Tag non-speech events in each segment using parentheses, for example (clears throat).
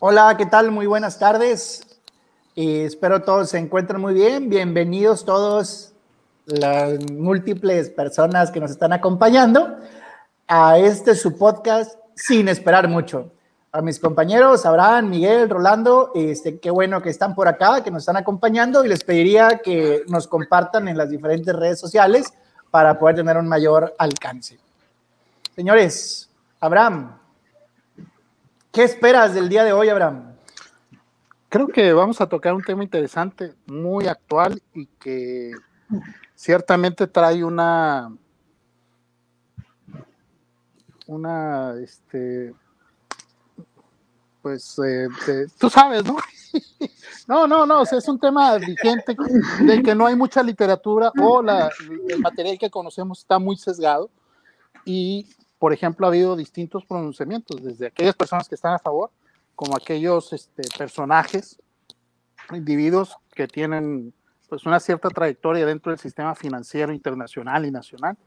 Hola, ¿qué tal? Muy buenas tardes. Espero todos se encuentren muy bien. Bienvenidos todos las múltiples personas que nos están acompañando a este su podcast sin esperar mucho. A mis compañeros, Abraham, Miguel, Rolando, este, qué bueno que están por acá, que nos están acompañando y les pediría que nos compartan en las diferentes redes sociales para poder tener un mayor alcance. Señores, Abraham, ¿qué esperas del día de hoy, Abraham? Creo que vamos a tocar un tema interesante, muy actual y que ciertamente trae una una este pues eh, tú sabes, ¿no? (laughs) no, no, no, es un tema vigente de que no hay mucha literatura o el material que conocemos está muy sesgado y por ejemplo, ha habido distintos pronunciamientos, desde aquellas personas que están a favor, como aquellos este, personajes, individuos que tienen pues, una cierta trayectoria dentro del sistema financiero internacional y nacional,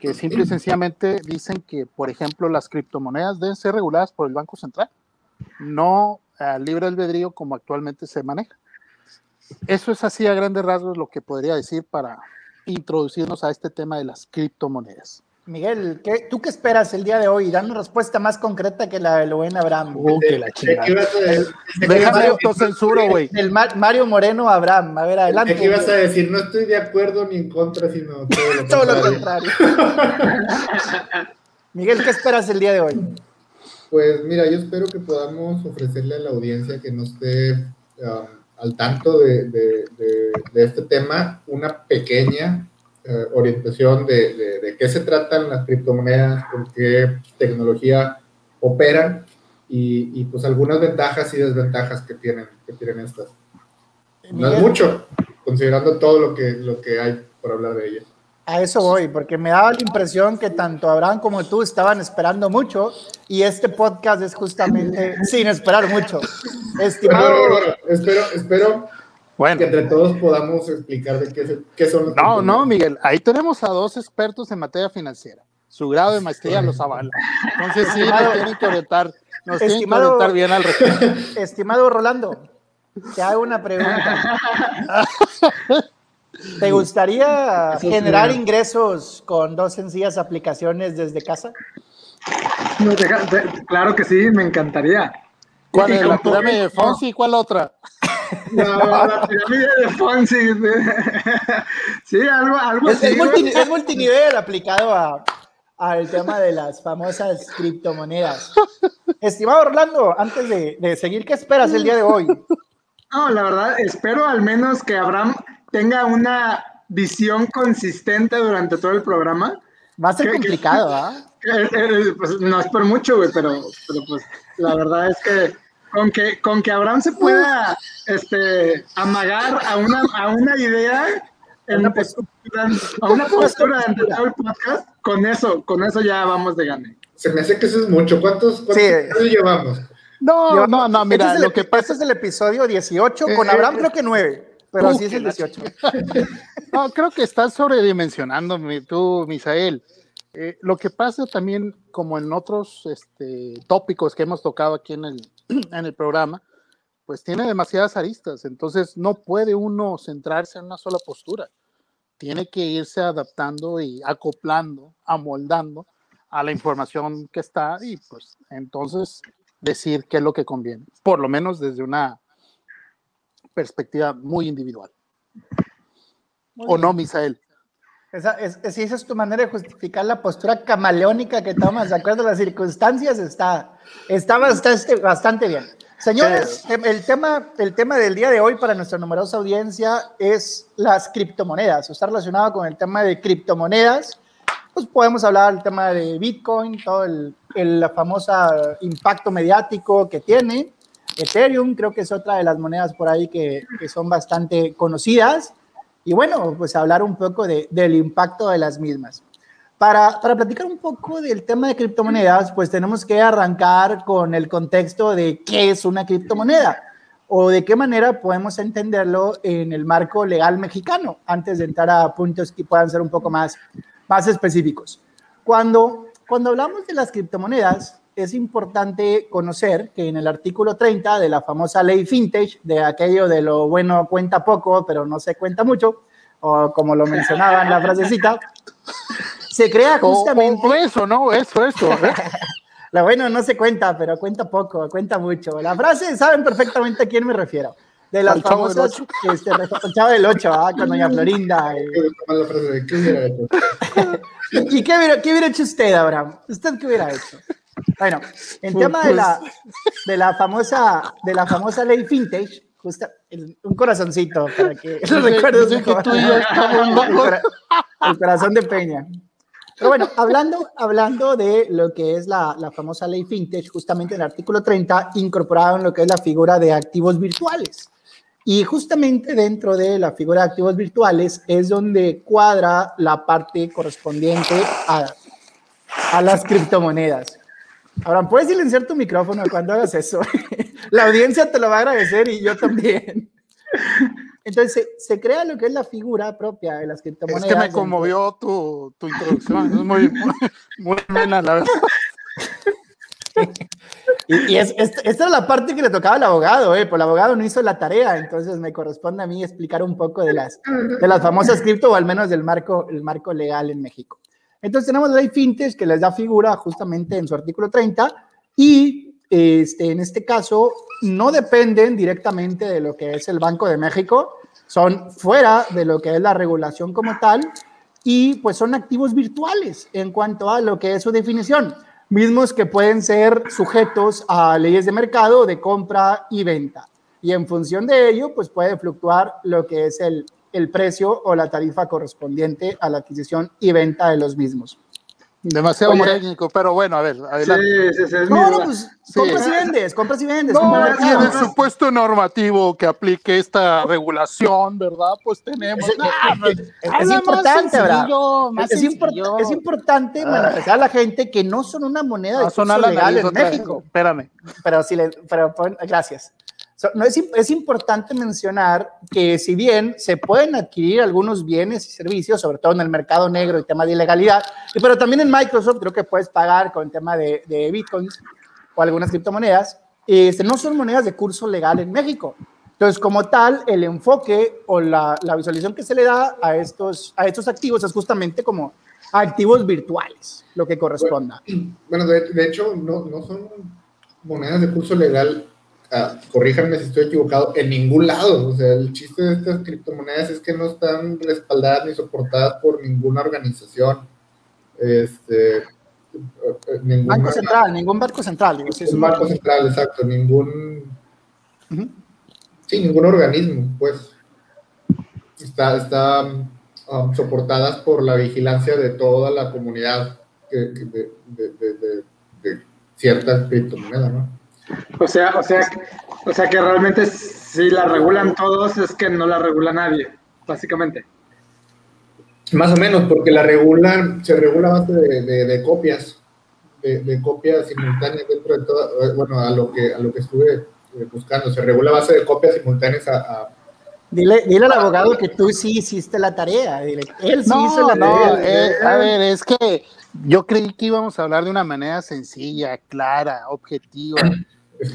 que simple y sencillamente dicen que, por ejemplo, las criptomonedas deben ser reguladas por el Banco Central, no al libre albedrío como actualmente se maneja. Eso es así a grandes rasgos lo que podría decir para introducirnos a este tema de las criptomonedas. Miguel, ¿qué, ¿tú qué esperas el día de hoy? Dan una respuesta más concreta que la de buen Abraham. Uh, que la Déjame autocensuro, güey. El Mario Moreno Abraham. A ver, adelante. ¿Qué ibas a decir? No estoy de acuerdo ni en contra, sino todo lo (laughs) contrario. (laughs) Miguel, ¿qué esperas el día de hoy? Pues mira, yo espero que podamos ofrecerle a la audiencia que no esté um, al tanto de, de, de este tema una pequeña eh, orientación de, de, qué se tratan las criptomonedas, con qué tecnología operan y, y, pues algunas ventajas y desventajas que tienen, que tienen estas. No es mucho, considerando todo lo que, lo que hay por hablar de ellas. A eso voy, porque me daba la impresión que tanto Abraham como tú estaban esperando mucho y este podcast es justamente (laughs) sin esperar mucho. Estimado. espero, espero bueno. Que entre todos podamos explicar de qué, qué son los. No, no, Miguel, ahí tenemos a dos expertos en materia financiera. Su grado de maestría los avala. Entonces sí, nos tienen que orientar, nos tienen que orientar bien al respecto. (laughs) Estimado Rolando, te hago una pregunta. ¿Te gustaría generar ingresos con dos sencillas aplicaciones desde casa? claro que sí, me encantaría. ¿Cuál es la de Fonsi y cuál otra? La pirámide de Fonsi. (laughs) Sí, algo, algo es, así. Es, multinivel aplicado a, al tema de las famosas criptomonedas. Estimado Orlando, antes de, de, seguir, ¿qué esperas el día de hoy? No, la verdad, espero al menos que Abraham tenga una visión consistente durante todo el programa. Va a ser complicado, ¿ah? (laughs) ¿eh? pues, no es por mucho, güey, pero, pero pues la verdad es que con que, con que Abraham se pueda este, amagar a una, a una idea en una postura, a una postura de todo el podcast, con eso, con eso ya vamos de gane. Se me hace que eso es mucho. ¿Cuántos, cuántos llevamos? No, no, no, mira, este lo que pasa es el episodio 18, con eh, Abraham eh, creo que 9, pero así es el 18. no, creo que estás sobredimensionando tú, Misael. Eh, lo que pasa también, como en otros este, tópicos que hemos tocado aquí en el, (clears throat) en el programa, pues tiene demasiadas aristas, entonces no puede uno centrarse en una sola postura, tiene que irse adaptando y acoplando, amoldando a la información que está y pues entonces decir qué es lo que conviene, por lo menos desde una perspectiva muy individual. ¿O no, Misael? Esa, es, si esa es tu manera de justificar la postura camaleónica que tomas de acuerdo a las circunstancias, está, está bastante, bastante bien. Señores, el tema, el tema del día de hoy para nuestra numerosa audiencia es las criptomonedas. Está relacionado con el tema de criptomonedas. Pues podemos hablar del tema de Bitcoin, todo el, el famoso impacto mediático que tiene. Ethereum creo que es otra de las monedas por ahí que, que son bastante conocidas y bueno, pues hablar un poco de, del impacto de las mismas. Para, para, platicar un poco del tema de criptomonedas, pues tenemos que arrancar con el contexto de qué es una criptomoneda o de qué manera podemos entenderlo en el marco legal mexicano, antes de entrar a puntos que puedan ser un poco más, más específicos. Cuando, cuando hablamos de las criptomonedas, es importante conocer que en el artículo 30 de la famosa ley Vintage, de aquello de lo bueno cuenta poco, pero no se cuenta mucho, o como lo mencionaba en la frasecita, se crea justamente... O, eso, ¿no? Eso, eso. (laughs) lo bueno no se cuenta, pero cuenta poco, cuenta mucho. La frase, saben perfectamente a quién me refiero. De las famosas, este, el Chavo del 8, ¿ah? con Doña Florinda. (laughs) (laughs) ¿Y qué hubiera, qué hubiera hecho usted, Abraham? ¿Usted qué hubiera hecho? Bueno, en pues, tema de la, de la famosa de la famosa ley vintage, justo un corazoncito para que (laughs) lo recuerdes el, corazón de Peña. Pero bueno, hablando, hablando de lo que es la, la, famosa ley vintage, justamente en el artículo 30 incorporado en lo que es la figura de activos virtuales. Y justamente dentro de la figura de activos virtuales es donde cuadra la parte correspondiente a, a las criptomonedas. Ahora, puedes silenciar tu micrófono cuando hagas eso. (laughs) la audiencia te lo va a agradecer y yo también. Entonces, se, crea lo que es la figura propia de las criptomonedas. Es que me conmovió tu, tu introducción. Es muy, muy, muy buena, la verdad. (laughs) Y, es, esta es la parte que le tocaba al abogado, ¿eh? Pues el abogado no hizo la tarea, entonces me corresponde a mí explicar un poco de las, de las famosas cripto o al menos del marco, el marco legal en México. Entonces tenemos la ley Fintes que les da figura justamente en su artículo 30 y este, en este caso no dependen directamente de lo que es el Banco de México, son fuera de lo que es la regulación como tal y pues son activos virtuales en cuanto a lo que es su definición, mismos que pueden ser sujetos a leyes de mercado de compra y venta. Y en función de ello, pues puede fluctuar lo que es el, el precio o la tarifa correspondiente a la adquisición y venta de los mismos. Demasiado técnico, pero bueno, a ver, adelante. Sí, sí, sí, no, no, pues compras y vendes, compras y vendes. No, y en el supuesto normativo que aplique esta regulación, ¿verdad? Pues tenemos. Es, importante, ¿verdad? Es, es, importante manifestar a la gente que no son una moneda de curso legal en México. Espérame. Pero, si le, pero gracias no, es, importante mencionar que si bien se pueden adquirir algunos bienes y servicios, sobre todo en el mercado negro y tema de ilegalidad, pero también en Microsoft creo que puedes pagar con el tema de, bitcoins o algunas criptomonedas, este, no son monedas de curso legal en México. Entonces, como tal, el enfoque o la, la visualización que se le da a estos, a estos activos es justamente como activos virtuales, lo que corresponda. Bueno, de, de hecho, no, no son monedas de curso legal Ah, corríjanme si estoy equivocado, en ningún lado. O sea, el chiste de estas criptomonedas es que no están respaldadas ni soportadas por ninguna organización. Este, ningún banco central, ningún banco central. ningún banco central, exacto, ningún... Sí, ningún organismo, pues. Está, está um, soportadas por la vigilancia de toda la comunidad de, de, de, de ciertas criptomonedas, ¿no? O sea, o sea, o sea que realmente si la regulan todos es que no la regula nadie, básicamente. Más o menos, porque la regulan, se regula a base de, copias, de, copias simultáneas dentro de todo, eh, bueno, a lo que, a lo que estuve eh, buscando, se regula a base de copias simultáneas a, Dile, dile al abogado que tú sí hiciste la tarea. Dile, él sí hizo la tarea. Eh, a ver, es que yo creí que íbamos a hablar de una manera sencilla, clara, objetiva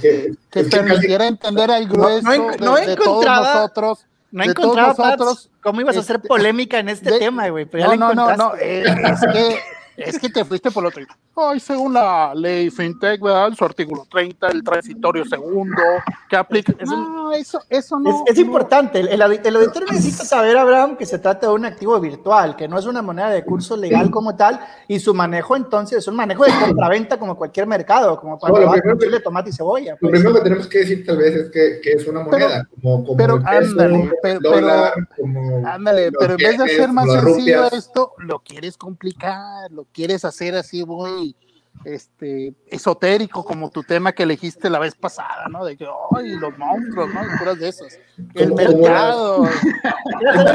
que, permitiera entender al grueso no, de, todos nosotros. No encontraba nosotros, cómo ibas a hacer este, polémica en este tema, güey. no, no, no, no, eh, es que es que te fuiste por lo otro. Ay, según la ley FinTech, ¿verdad? Su artículo 30, el transitorio segundo, que aplica. No, eso, eso no. Es, importante. El, el, auditor necesita saber, Abraham, que se trata de un activo virtual, que no es una moneda de curso legal como tal, y su manejo entonces es un manejo de compraventa como cualquier mercado, como cuando no, va chile, tomate y cebolla. Lo pues. primero que tenemos que decir tal vez es que, que es una moneda, como, como pero, ándale, pero, dólar, como ándale, pero en vez de hacer más sencillo esto, lo quieres complicar, lo quieres hacer así muy este, esotérico como tu tema que elegiste la vez pasada, ¿no? De que, ay, los monstruos, ¿no? puras de esas. El mercado.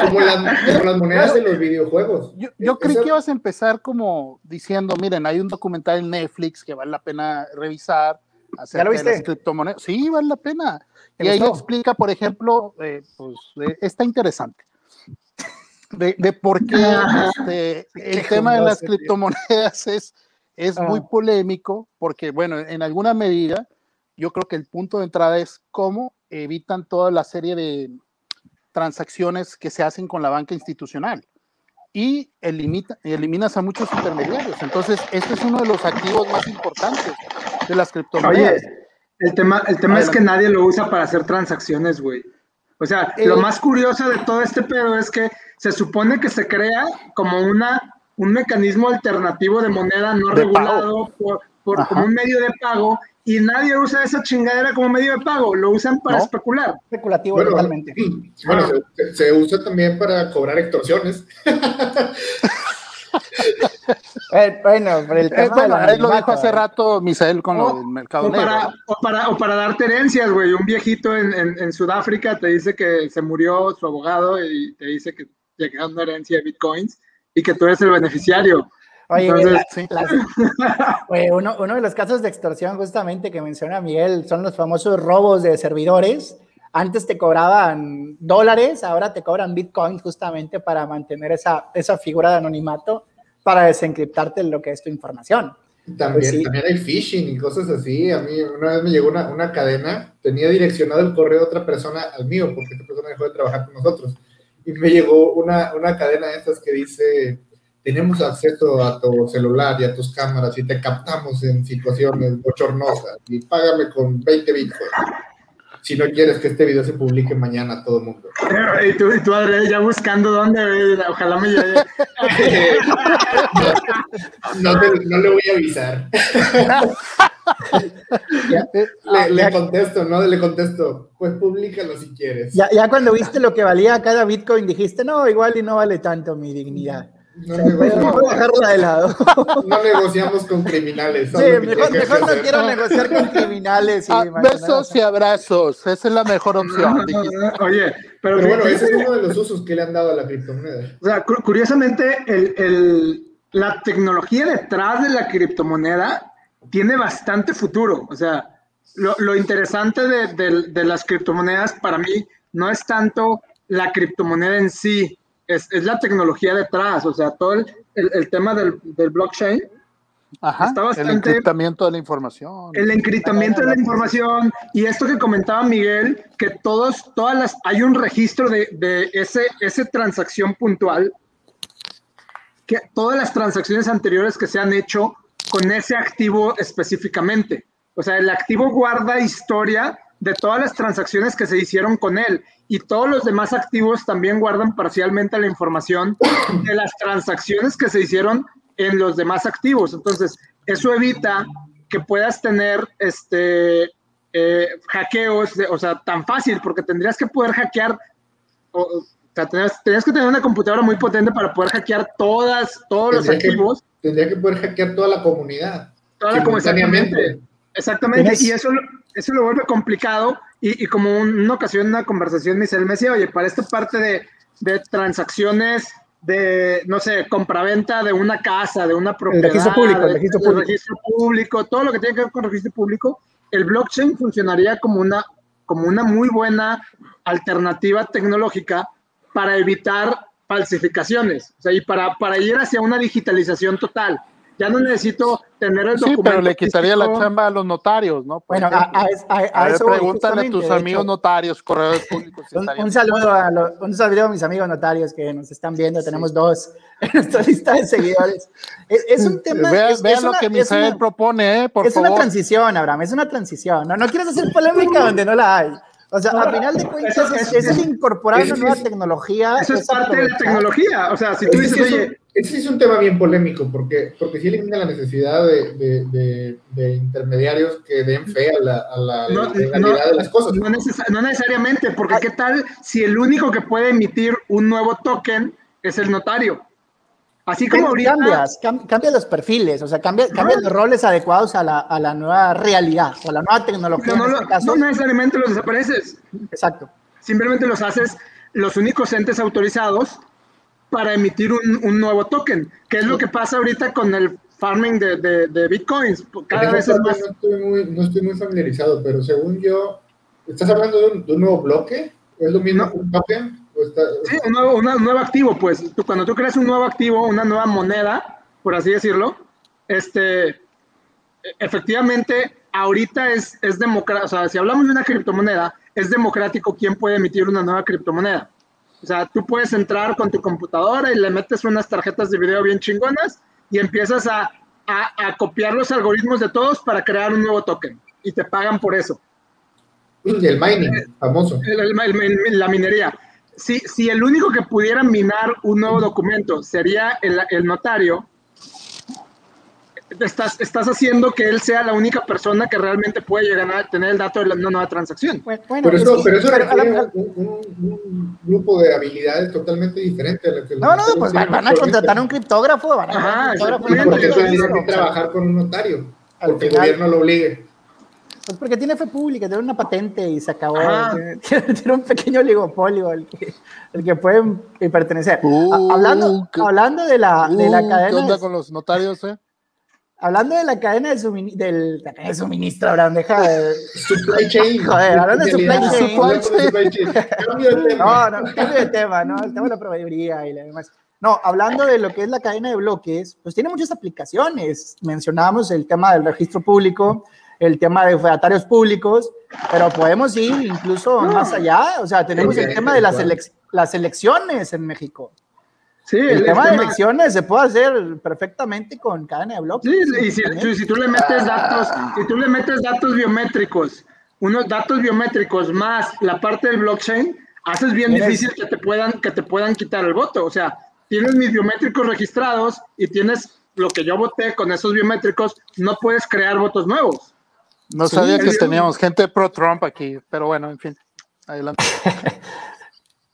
como, las, monedas de los videojuegos. Yo, yo creí que ibas a empezar como diciendo, miren, hay un documental en Netflix que vale la pena revisar acerca de las criptomonedas. Sí, vale la pena. Y ahí explica, por ejemplo, eh, pues, eh, está interesante de, por qué este, el tema de las criptomonedas es, es muy polémico porque, bueno, en alguna medida, yo creo que el punto de entrada es cómo evitan toda la serie de transacciones que se hacen con la banca institucional y elimita, eliminas a muchos intermediarios. Entonces, este es uno de los activos más importantes de las criptomonedas. el tema, el tema es que nadie lo usa para hacer transacciones, güey. O sea, lo eh, más curioso de todo este pedo es que se supone que se crea como una, un mecanismo alternativo de moneda no regulado por, por como un medio de pago y nadie usa esa chingadera como medio de pago, lo usan para especular. Especulativo totalmente. (clears throat) Bueno, se, usa también para cobrar extorsiones. (laughs) (laughs) Eh, bueno, pero el eh, tema él lo dijo hace rato Misael con el mercado o Para, o, para, o para darte herencias, güey. Un viejito en, en, Sudáfrica te dice que se murió su abogado y te dice que llegaron una herencia de bitcoins y que tú eres el beneficiario. Oye, uno, uno, de los casos de extorsión justamente que menciona Miguel son los famosos robos de servidores. Antes te cobraban dólares, ahora te cobran bitcoins justamente para mantener esa, esa figura de anonimato, para desencriptarte lo que es tu información. También, pues también hay phishing y cosas así. A mí una vez me llegó una, una cadena, tenía direccionado el correo de otra persona al mío, porque esta persona dejó de trabajar con nosotros. Y me llegó una, una cadena de estas que dice, tenemos acceso a tu celular y a tus cámaras y te captamos en situaciones bochornosas y págame con 20 bitcoins. Si no quieres que este video se publique mañana a todo el mundo. (laughs) Y tú, y tú ya buscando dónde, ojalá me llegue. (laughs) no, no, le voy a avisar. (laughs) le, le, contesto, ¿no? Le contesto, pues públicalo si quieres. Ya, ya cuando viste lo que valía cada Bitcoin dijiste, no, igual y no vale tanto mi dignidad. No, negociamos, de lado. no negociamos con criminales. Sí, mejor, mejor no quiero negociar con criminales. Y ah, besos y abrazos, esa es la mejor opción. Oye, pero, bueno, ese es uno de los usos que le han dado a la criptomoneda. O sea, curiosamente, el, el, la tecnología detrás de la criptomoneda tiene bastante futuro. O sea, lo, lo interesante de, de, de las criptomonedas para mí no es tanto la criptomoneda en sí, es, es, la tecnología detrás, o sea, todo el, el, tema del, del, blockchain. Ajá, está bastante, el encriptamiento de la información. El encriptamiento de la información y esto que comentaba Miguel, que todos, todas las, hay un registro de, de ese, ese transacción puntual, que todas las transacciones anteriores que se han hecho con ese activo específicamente. O sea, el activo guarda historia de todas las transacciones que se hicieron con él y todos los demás activos también guardan parcialmente la información de las transacciones que se hicieron en los demás activos. Entonces, eso evita que puedas tener este eh, hackeos, o sea, tan fácil, porque tendrías que poder hackear, o, sea, tendrías, que tener una computadora muy potente para poder hackear todas, todos los activos. tendría que poder hackear toda la comunidad. Toda la comunidad. Exactamente. Exactamente. Y eso eso lo vuelve complicado y, como una ocasión, una conversación, me, me decía, oye, para esta parte de, de transacciones de, no sé, compraventa de una casa, de una propiedad, el registro público, el registro público. registro público, todo lo que tiene que ver con registro público, el blockchain funcionaría como una, como una muy buena alternativa tecnológica para evitar falsificaciones, o sea, y para, para ir hacia una digitalización total ya no necesito tener el documento. Sí, pero le quitaría la chamba a los notarios, ¿no? bueno, a, a, eso pregúntale a tus amigos notarios, correos públicos. Un, saludo a un saludo a mis amigos notarios que nos están viendo, tenemos dos (laughs) en nuestra lista de seguidores. Es, un tema... Vean, lo que Misael propone, ¿eh? Por es una transición, Abraham, es una transición. No, no quieres hacer polémica donde no la hay. O sea, al final de cuentas es, es, incorporar una nueva tecnología. Eso es parte de la tecnología. O sea, si tú dices, oye, ese es un tema bien polémico, porque, porque sí elimina la necesidad de, de, de, intermediarios que den fe a la, a la no, de las cosas. No, necesariamente, porque ¿qué tal si el único que puede emitir un nuevo token es el notario? Así como ahorita... Cambias, cambia los perfiles, o sea, cambia, cambia los roles adecuados a la, a la, nueva realidad, a la nueva tecnología. No, este no necesariamente los desapareces. Exacto. Simplemente los haces los únicos entes autorizados para emitir un, nuevo token, que es lo que pasa ahorita con el farming de, de, bitcoins. Cada vez es más... No estoy, muy, no estoy muy familiarizado, pero según yo, ¿estás hablando de un, nuevo bloque? ¿Es lo mismo un token? Sí, un nuevo, nuevo activo, pues. Tú, cuando tú creas un nuevo activo, una nueva moneda, por así decirlo, este, efectivamente, ahorita es, es democrático, o sea, si hablamos de una criptomoneda, es democrático quién puede emitir una nueva criptomoneda. O sea, tú puedes entrar con tu computadora y le metes unas tarjetas de video bien chingonas y empiezas a, a, copiar los algoritmos de todos para crear un nuevo token y te pagan por eso. el mining, famoso. la minería. Si, si el único que pudiera minar un nuevo documento sería el, el notario, estás, estás haciendo que él sea la única persona que realmente puede llegar a tener el dato de la, una nueva transacción. Bueno, pero eso, pero eso requiere un, un, grupo de habilidades totalmente diferente a que No, no, pues van, a contratar a un criptógrafo, van a Ajá, porque eso que trabajar con un notario, porque el gobierno lo obligue. Pues porque tiene fe pública, tiene una patente y se acabó. (laughs) Tiene, un pequeño oligopolio al que, el que puede pertenecer. Uh, hablando, hablando de la, de la cadena. Uh, ¿Qué onda con los notarios, eh? Hablando de la cadena de, suministro, del, la cadena de suministro, Abraham, deja de... Supply chain. Joder, hablando de supply chain. (laughs) No, no, cambio de tema, ¿no? El tema de la proveeduría y demás. No, hablando de lo que es la cadena de bloques, pues tiene muchas aplicaciones. Mencionábamos el tema del registro público, el tema de fedatarios públicos, pero podemos ir incluso más allá. O sea, tenemos el tema de las, las elecciones en México. Sí, el, tema de elecciones se puede hacer perfectamente con cadena de bloques. Sí, y si, tú le metes datos, si tú le metes datos biométricos, unos datos biométricos más la parte del blockchain, haces bien difícil que te puedan que te puedan quitar el voto. O sea, tienes mis biométricos registrados y tienes lo que yo voté con esos biométricos, no puedes crear votos nuevos. No sabía que teníamos gente pro Trump aquí, pero bueno, en fin, adelante. (laughs)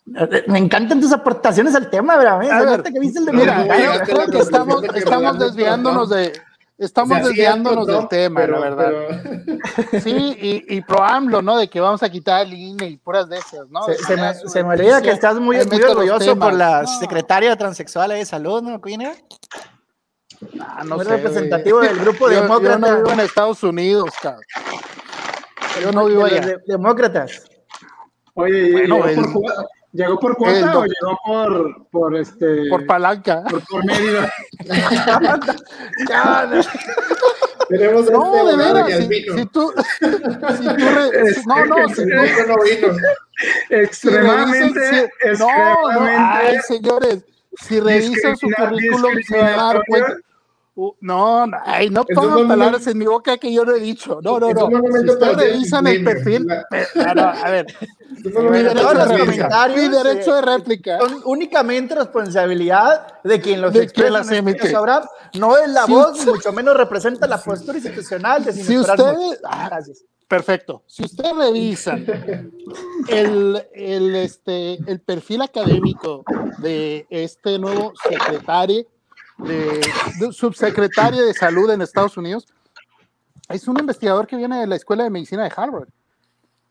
Me encantan tus aportaciones al tema, ¿verdad? que viste el de mira, creo que estamos, estamos desviándonos de, estamos desviándonos del tema, la verdad. (laughs) Sí, y, y pro AMLO, ¿no? De que vamos a quitar el INE y puras de esas, ¿no? Se, me, se me, olvida que estás muy, muy orgulloso por la secretaria transexual de salud, ¿no, Queen? Ah, no sé, representativo del grupo yo, demócrata. Yo no vivo en Estados Unidos, cabrón. Yo no vivo allá. demócratas. Oye, bueno, ¿Llegó por cuota o llegó por, por este. Por palanca. Por, por medio. (laughs) Tenemos no, este de veras, si, si, tú, si tú re, no, no, si no vino. Extremadamente, si, no, no, ay, señores, si revisan su currículum se van a dar cuenta, Uh, no, no, ay, no pongan palabras en mi boca que yo no he dicho. No, no, no. Si ustedes revisan el perfil, a ver, mi derecho, de réplica, mi derecho de réplica. Son únicamente responsabilidad de quien los expresa sabrá. No es la voz, mucho menos representa la postura institucional de Si ustedes, ah, Gracias. Perfecto. Si ustedes revisan el, el, este, el perfil académico de este nuevo secretario de, subsecretaria de salud en Estados Unidos, es un investigador que viene de la Escuela de Medicina de Harvard.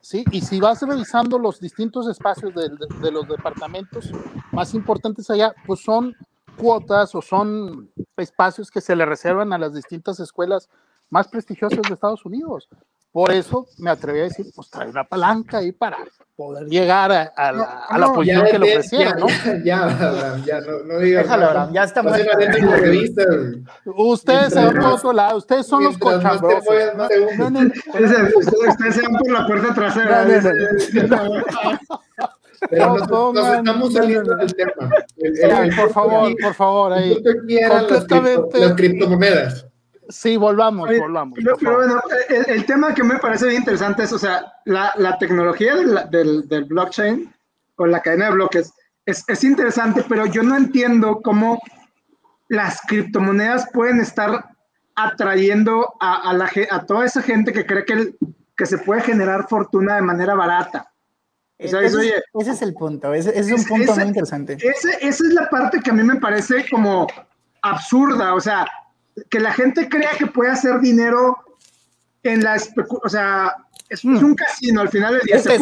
¿sí? Y si vas revisando los distintos espacios de, de, los departamentos más importantes allá, pues son cuotas o son espacios que se le reservan a las distintas escuelas más prestigiosas de Estados Unidos. Por eso me atreví a decir, pues trae una palanca ahí para poder llegar a, a la, a la posición que le ofrecieron, ¿no? Ya, ya, no, no digas. Déjalo, Abraham, ya está muy Ustedes se van por otro lado, ustedes son los cochambrosos. Ustedes se van por la puerta trasera. Pero nos, nos, estamos saliendo del tema. El, el, por favor, por favor, ahí. Las, las criptomonedas. Sí, volvamos, volvamos. Pero, bueno, el, tema que me parece bien interesante es, o sea, la, la tecnología del, del, blockchain o la cadena de bloques es, es, interesante, pero yo no entiendo cómo las criptomonedas pueden estar atrayendo a, a, la, a toda esa gente que cree que, que se puede generar fortuna de manera barata. O sea, ese, ese, es el punto, ese, es un punto muy interesante. esa es la parte que a mí me parece como absurda, o sea, que la gente crea que puede hacer dinero en la o sea, es, hmm. un casino al final del día. ese,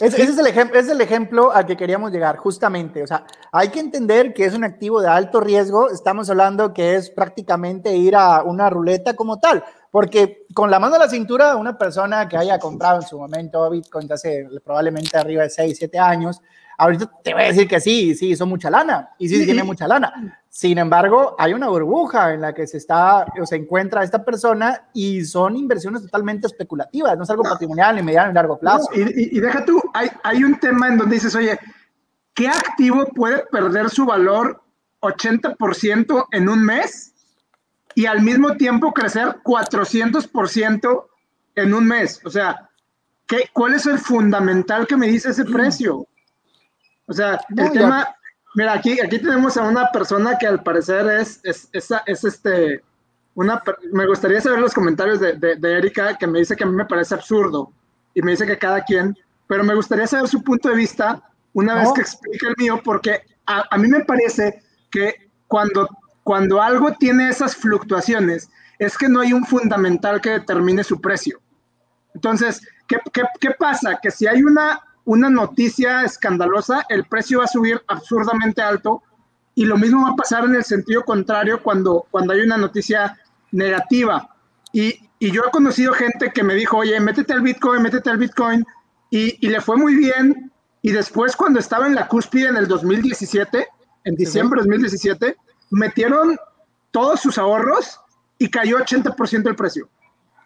es el ejemplo, es el ejemplo al que queríamos llegar, justamente. O sea, hay que entender que es un activo de alto riesgo. Estamos hablando que es prácticamente ir a una ruleta como tal Porque con la mano a la cintura, una persona que haya comprado en su momento Bitcoin hace probablemente arriba de 6, 7 años, ahorita te voy a decir que sí, sí, hizo mucha lana y sí, tiene mucha lana. Sin embargo, hay una burbuja en la que se está o se encuentra esta persona y son inversiones totalmente especulativas, no es algo patrimonial ni mediano ni largo plazo. y, y, deja tú, hay, hay un tema en donde dices, oye, ¿qué activo puede perder su valor 80% en un mes y al mismo tiempo crecer 400% en un mes? O sea, ¿qué, ¿cuál es el fundamental que me dice ese precio? O sea, el tema, mira, aquí, aquí tenemos a una persona que al parecer es, es, es, este, una, me gustaría saber los comentarios de, de, Erika, que me dice que a mí me parece absurdo y me dice que cada quien, pero me gustaría saber su punto de vista una vez que explique el mío, porque a, a, mí me parece que cuando, cuando algo tiene esas fluctuaciones, es que no hay un fundamental que determine su precio. Entonces, ¿qué, qué, qué pasa? Que si hay una una noticia escandalosa, el precio va a subir absurdamente alto y lo mismo va a pasar en el sentido contrario cuando, cuando hay una noticia negativa. Y, y yo he conocido gente que me dijo, oye, métete al Bitcoin, métete al Bitcoin, y, y, le fue muy bien. Y después, cuando estaba en la cúspide en el 2017, en diciembre de 2017, metieron todos sus ahorros y cayó 80% el precio.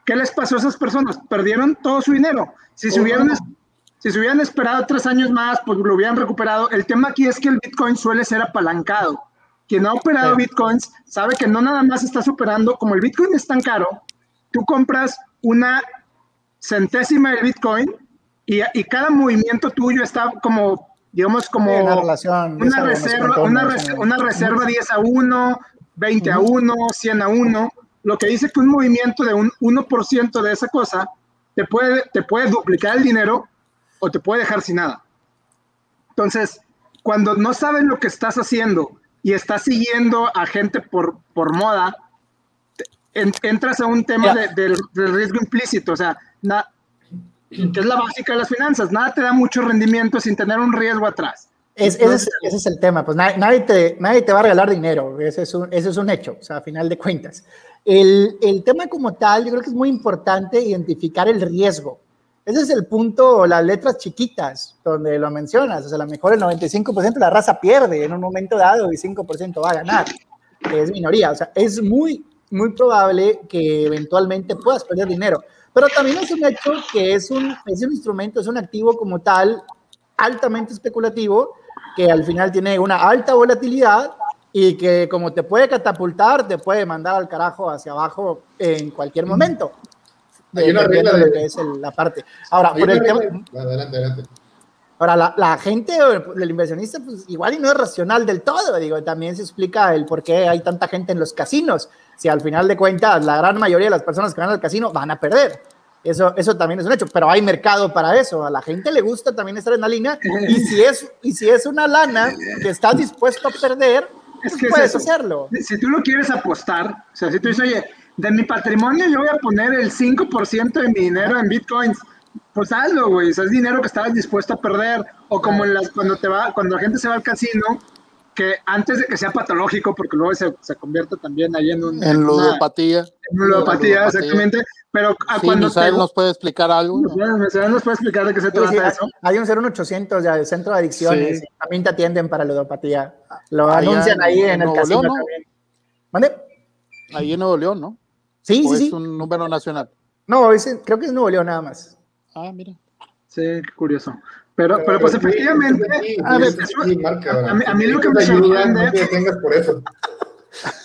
¿Qué les pasó a esas personas? Perdieron todo su dinero. Si se hubieran si se hubieran esperado tres años más, pues lo hubieran recuperado. El tema aquí es que el Bitcoin suele ser apalancado. Quien ha operado Bitcoins sabe que no nada más estás operando, como el Bitcoin es tan caro, tú compras una centésima del Bitcoin y, y cada movimiento tuyo está como, digamos, como una, relación, una reserva, una, una, reserva 10 a 1, 20 a 1, 100 a 1, lo que dice que un movimiento de un 1% de esa cosa te puede, te puede duplicar el dinero o te puede dejar sin nada. Entonces, cuando no sabes lo que estás haciendo y estás siguiendo a gente por, por moda, entras a un tema del riesgo implícito, o sea, que es la básica de las finanzas, nada te da mucho rendimiento sin tener un riesgo atrás. ese, es, el tema, pues nadie, te, nadie te va a regalar dinero, ese es un, es un hecho, o sea, a final de cuentas. El, el tema como tal, yo creo que es muy importante identificar el riesgo. Ese es el punto, las letras chiquitas, donde lo mencionas. O sea, a lo mejor el 95% de la raza pierde en un momento dado y 5% va a ganar. Es minoría. O sea, es muy, muy probable que eventualmente puedas perder dinero. Pero también es un hecho que es un, es un instrumento, es un activo como tal, altamente especulativo, que al final tiene una alta volatilidad y que como te puede catapultar, te puede mandar al carajo hacia abajo en cualquier momento. Hay una regla de, lo que es la parte. Ahora, por el tema, adelante, adelante. Ahora, la, la, gente, el inversionista, pues igual y no es racional del todo, digo, también se explica el por qué hay tanta gente en los casinos, si al final de cuentas la gran mayoría de las personas que van al casino van a perder. Eso, eso también es un hecho, pero hay mercado para eso. A la gente le gusta también estar en la línea y si es, y si es una lana que estás dispuesto a perder, es pues que puedes hacerlo. Si tú lo quieres apostar, o sea, si tú dices, oye, de mi patrimonio yo voy a poner el 5% de mi dinero en bitcoins. Pues hazlo, güey. es dinero que estabas dispuesto a perder. O como en las, cuando te va, cuando la gente se va al casino, que antes de que sea patológico, porque luego se, se convierte también ahí en un... En ludopatía. En ludopatía, exactamente. Pero a sí, cuando Misael nos puede explicar algo. Misael nos puede explicar de qué se trata eso. Hay un 01800 ya, el centro de adicciones. También te atienden para ludopatía. Lo anuncian ahí en, el casino León, también. ¿Mande? Ahí en Nuevo León, ¿no? Sí, ¿O sí, es un número nacional? No, creo que es Nuevo León nada más. Ah, mira. Sí, curioso. Pero, pero, pues efectivamente, a, mí, lo que me sorprende. (laughs)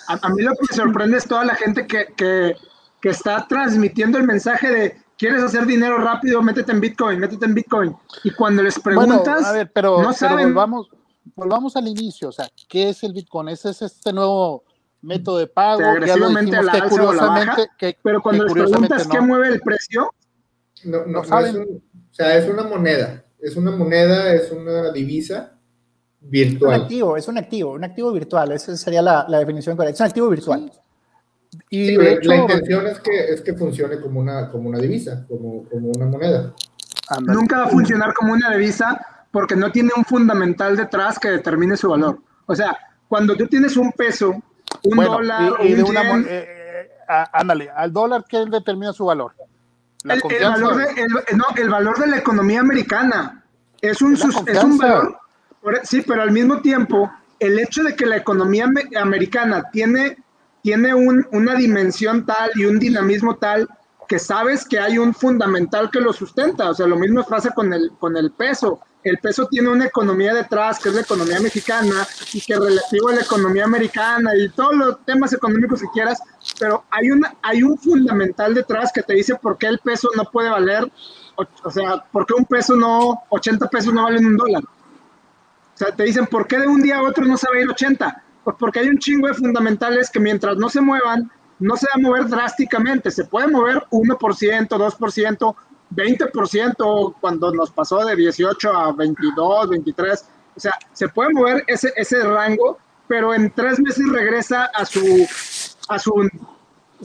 A, mí lo que me sorprende es toda la gente que, que, que, está transmitiendo el mensaje de quieres hacer dinero rápido, métete en Bitcoin, métete en Bitcoin. Y cuando les preguntas, a ver, pero, no saben. volvamos, volvamos al inicio, o sea, ¿qué es el Bitcoin? ¿Ese es este nuevo método de pago. agresivamente a la alza o la baja, pero cuando les preguntas qué mueve el precio, no, no, saben. o sea, es una moneda, es una moneda, es una divisa virtual. Es un activo, es un activo, un activo virtual, esa sería la, la definición correcta, es un activo virtual. Y la intención es que, es que funcione como una, como una divisa, como, como una moneda. Nunca va a funcionar como una divisa porque no tiene un fundamental detrás que determine su valor. O sea, cuando tú tienes un peso un dólar, y, de una, eh, ándale, al dólar, ¿qué determina su valor? El, valor de, no, el valor de la economía americana. Es un, es un valor. Sí, pero al mismo tiempo, el hecho de que la economía americana tiene, tiene un, una dimensión tal y un dinamismo tal que sabes que hay un fundamental que lo sustenta. O sea, lo mismo pasa con el, con el peso. El peso tiene una economía detrás, que es la economía mexicana, y que relativo a la economía americana y todos los temas económicos que quieras, pero hay, una, hay un fundamental detrás que te dice por qué el peso no puede valer, o, sea, por qué un peso no, 80 pesos no valen un dólar. O sea, te dicen, ¿por qué de un día a otro no se va a ir 80? Pues porque hay un chingo de fundamentales que mientras no se muevan, no se va a mover drásticamente, se puede mover 1%, 2%, 20% cuando nos pasó de 18 a 22, 23, o sea, se puede mover ese, ese rango, pero en tres meses regresa a su, a su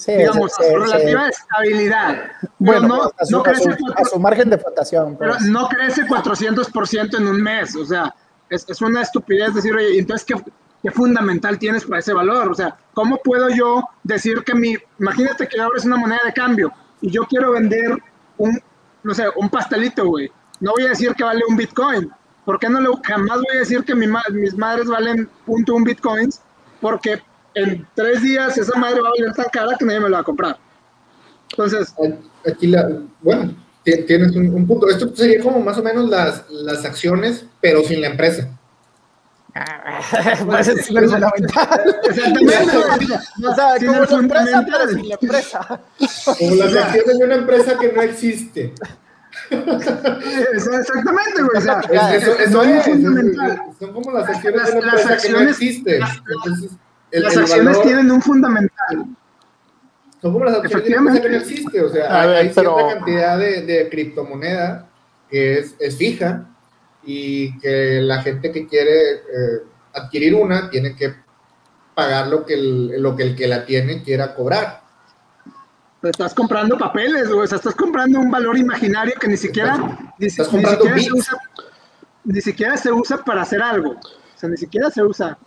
digamos, a su relativa estabilidad. Bueno, no, a, su, no crece a, su, margen de flotación. Pero pues. no crece 400% en un mes, o sea, es, es una estupidez decir, oye, entonces, ¿qué, ¿qué fundamental tienes para ese valor? O sea, ¿cómo puedo yo decir que mi, imagínate que ahora es una moneda de cambio y yo quiero vender un, no sé, un pastelito, güey. No voy a decir que vale un Bitcoin. ¿Por qué no le, jamás voy a decir que mi, mis madres valen punto un Bitcoins? Porque en tres días esa madre va a valer tan cara que nadie me la va a comprar. Entonces... Aquí la, bueno, tienes un, un, punto. Esto sería como más o menos las, las acciones, pero sin la empresa. Pues es fundamental. Exactamente. o sea, como la empresa, pero sin la empresa. Como las acciones de una empresa que no existe. Exactamente, güey. O sea, eso, eso es, fundamental. Son como las acciones de una empresa que no existe. Entonces, el, las acciones tienen un fundamental. Son como las acciones de una empresa que no existe. O sea, hay, hay cierta cantidad de, de criptomoneda que es, es fija y que la gente que quiere eh, adquirir una tiene que pagar lo que el, lo que el que la tiene quiera cobrar. estás comprando papeles, o sea, estás comprando un valor imaginario que ni siquiera, ni, siquiera se usa, ni siquiera se usa para hacer algo. O sea, ni siquiera se usa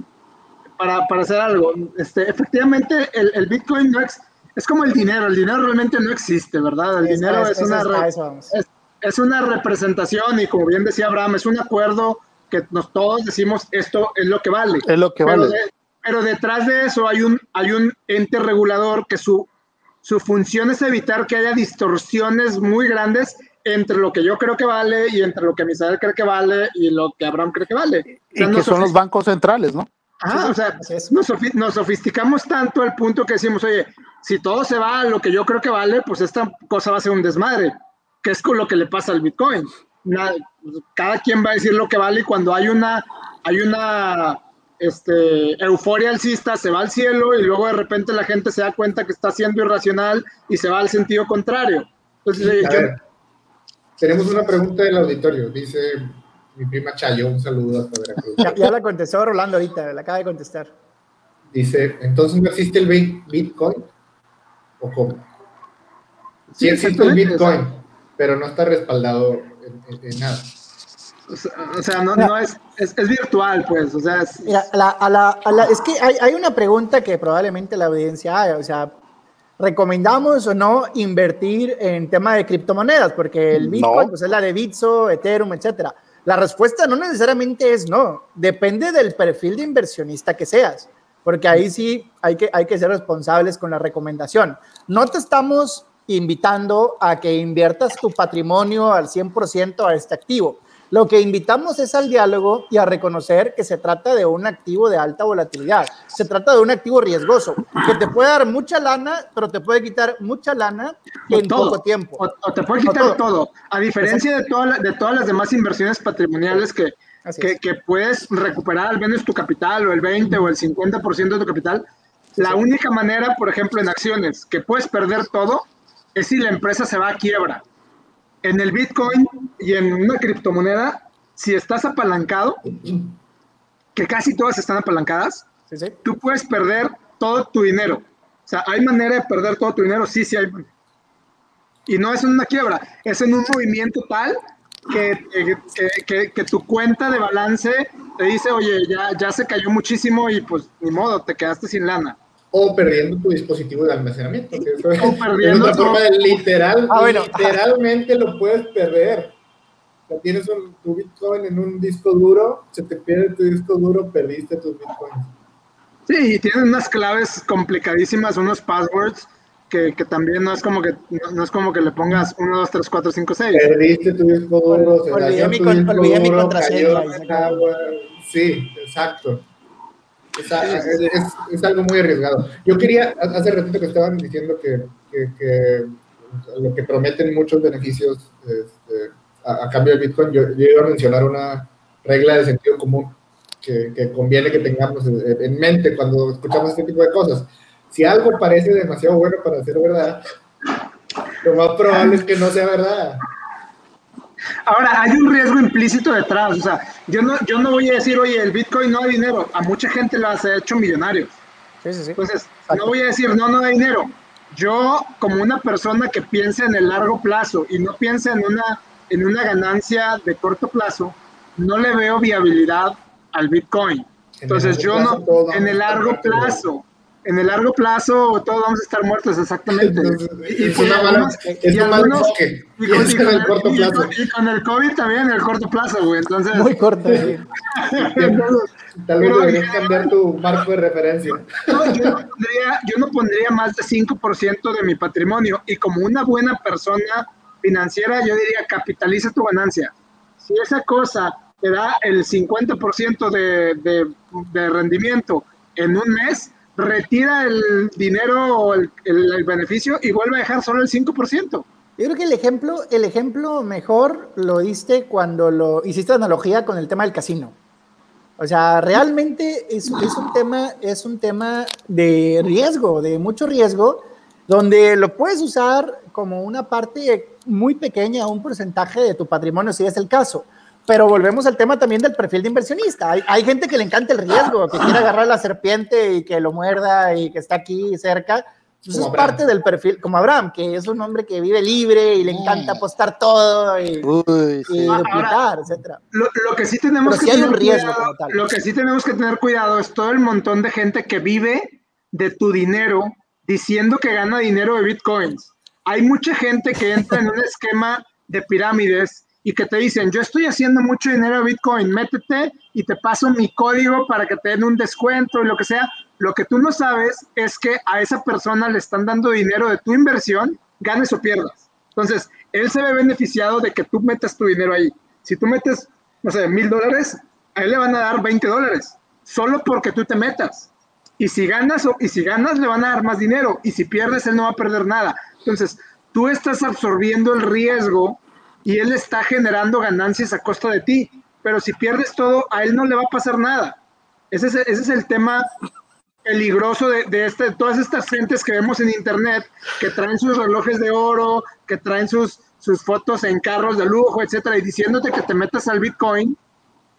para, para hacer algo. Este, efectivamente, el, el Bitcoin no es, es como el dinero. El dinero realmente no existe, ¿verdad? El dinero es, una... Es, es una representación y como bien decía Abraham, es un acuerdo que nos todos decimos esto es lo que vale. Es lo que pero vale. pero detrás de eso hay un, hay un ente regulador que su, su función es evitar que haya distorsiones muy grandes entre lo que yo creo que vale y entre lo que Misael cree que vale y lo que Abraham cree que vale. y que son los bancos centrales, ¿no? Ah, o sea, nos, nos, sofisticamos tanto al punto que decimos, oye, si todo se va a lo que yo creo que vale, pues esta cosa va a ser un desmadre que es con lo que le pasa al Bitcoin. cada quien va a decir lo que vale y cuando hay una, hay una este, euforia alcista, se va al cielo y luego de repente la gente se da cuenta que está siendo irracional y se va al sentido contrario. tenemos una pregunta del auditorio, dice mi prima Chayo, un saludo hasta Veracruz. Ya, la contestó Rolando ahorita, la acaba de contestar. Dice, entonces no existe el Bitcoin o cómo? Sí, existe el Bitcoin pero no está respaldado en, nada. O sea, no, es, es, virtual, pues, o sea... Es, es que hay, hay, una pregunta que probablemente la audiencia haga, o sea, ¿recomendamos o no invertir en tema de criptomonedas? Porque el Bitcoin pues, es la de Bitso, Ethereum, etcétera. La respuesta no necesariamente es no, depende del perfil de inversionista que seas, porque ahí sí hay que, hay que ser responsables con la recomendación. No te estamos invitando a que inviertas tu patrimonio al 100% a este activo. Lo que invitamos es al diálogo y a reconocer que se trata de un activo de alta volatilidad. Se trata de un activo riesgoso, que te puede dar mucha lana, pero te puede quitar mucha lana en poco tiempo. O, te puede quitar todo. A diferencia de, de todas las demás inversiones patrimoniales que, que, que, puedes recuperar al menos tu capital o el 20 o el 50% de tu capital, la única manera, por ejemplo, en acciones, que puedes perder todo, es si la empresa se va a quiebra. En el Bitcoin y en una criptomoneda, si estás apalancado, que casi todas están apalancadas, tú puedes perder todo tu dinero. O sea, ¿hay manera de perder todo tu dinero? Sí, sí hay. Y no es en una quiebra, es en un movimiento tal que, que, que, tu cuenta de balance te dice, oye, ya, ya se cayó muchísimo y pues ni modo, te quedaste sin lana. O perdiendo tu dispositivo de almacenamiento. Eso es, otra forma de literal, ah, literalmente lo puedes perder. O tienes un, tu Bitcoin en un disco duro, se te pierde tu disco duro, perdiste tus Bitcoins. Sí, y tienen unas claves complicadísimas, unos passwords que, que, también no es como que no, es como que le pongas 1, 2, 3, 4, 5, 6. Perdiste tu disco duro, se olvidé mi, con, olvidé mi contraseña. Sí, exacto. Es, algo muy arriesgado. Yo quería, hace ratito que estaban diciendo que, que, lo que prometen muchos beneficios este, a, cambio de Bitcoin, yo, iba a mencionar una regla de sentido común que conviene que tengamos en mente cuando escuchamos este tipo de cosas si algo parece demasiado bueno para ser verdad, lo más probable es que no sea verdad. Ahora, hay un riesgo implícito detrás. O sea, yo no, yo no voy a decir, oye, el Bitcoin no hay dinero. A mucha gente lo ha hecho millonario. Sí, sí, sí. Entonces, no voy a decir, no, no hay dinero. Yo, como una persona que piensa en el largo plazo y no piensa en una, en una ganancia de corto plazo, no le veo viabilidad al Bitcoin. Entonces, yo no, en el largo plazo, en el largo plazo todos vamos a estar muertos, exactamente. (laughs) y, es una mala, es un mal enfoque. Y, con, y, con el, corto plazo. y con el COVID también en el corto plazo, güey. Entonces, Muy corto, sí. (laughs) Tal vez deberías cambiar tu marco de referencia. No, yo, no pondría, yo no pondría más de 5% de mi patrimonio. Y como una buena persona financiera, yo diría capitaliza tu ganancia. Si esa cosa te da el 50% de, de, de rendimiento en un mes, retira el dinero o el, beneficio y vuelve a dejar solo el 5%. Yo creo que el ejemplo, el ejemplo mejor lo diste cuando lo hiciste analogía con el tema del casino. O sea, realmente es, es, un tema, es un tema de riesgo, de mucho riesgo, donde lo puedes usar como una parte muy pequeña, un porcentaje de tu patrimonio, si es el caso. Pero volvemos al tema también del perfil de inversionista. Hay, gente que le encanta el riesgo, que quiere agarrar la serpiente y que lo muerda y que está aquí cerca. Pues es parte del perfil, como Abraham, que es un hombre que vive libre y le encanta apostar todo y, duplicar, etc. Lo, que sí tenemos que tener cuidado, lo que sí tenemos que tener cuidado es todo el montón de gente que vive de tu dinero diciendo que gana dinero de bitcoins. Hay mucha gente que entra en un esquema de pirámides y que te dicen, yo estoy haciendo mucho dinero de Bitcoin, métete y te paso mi código para que te den un descuento y lo que sea. Lo que tú no sabes es que a esa persona le están dando dinero de tu inversión, ganes o pierdas. Entonces, él se ve beneficiado de que tú metas tu dinero ahí. Si tú metes, no sé, mil dólares, a él le van a dar 20 dólares, solo porque tú te metas. Y si ganas, y si ganas, le van a dar más dinero. Y si pierdes, él no va a perder nada. Entonces, tú estás absorbiendo el riesgo y él está generando ganancias a costa de ti. Pero si pierdes todo, a él no le va a pasar nada. Ese es, ese es el tema peligroso de, este, todas estas gentes que vemos en internet, que traen sus relojes de oro, que traen sus, sus fotos en carros de lujo, etcétera, y diciéndote que te metas al Bitcoin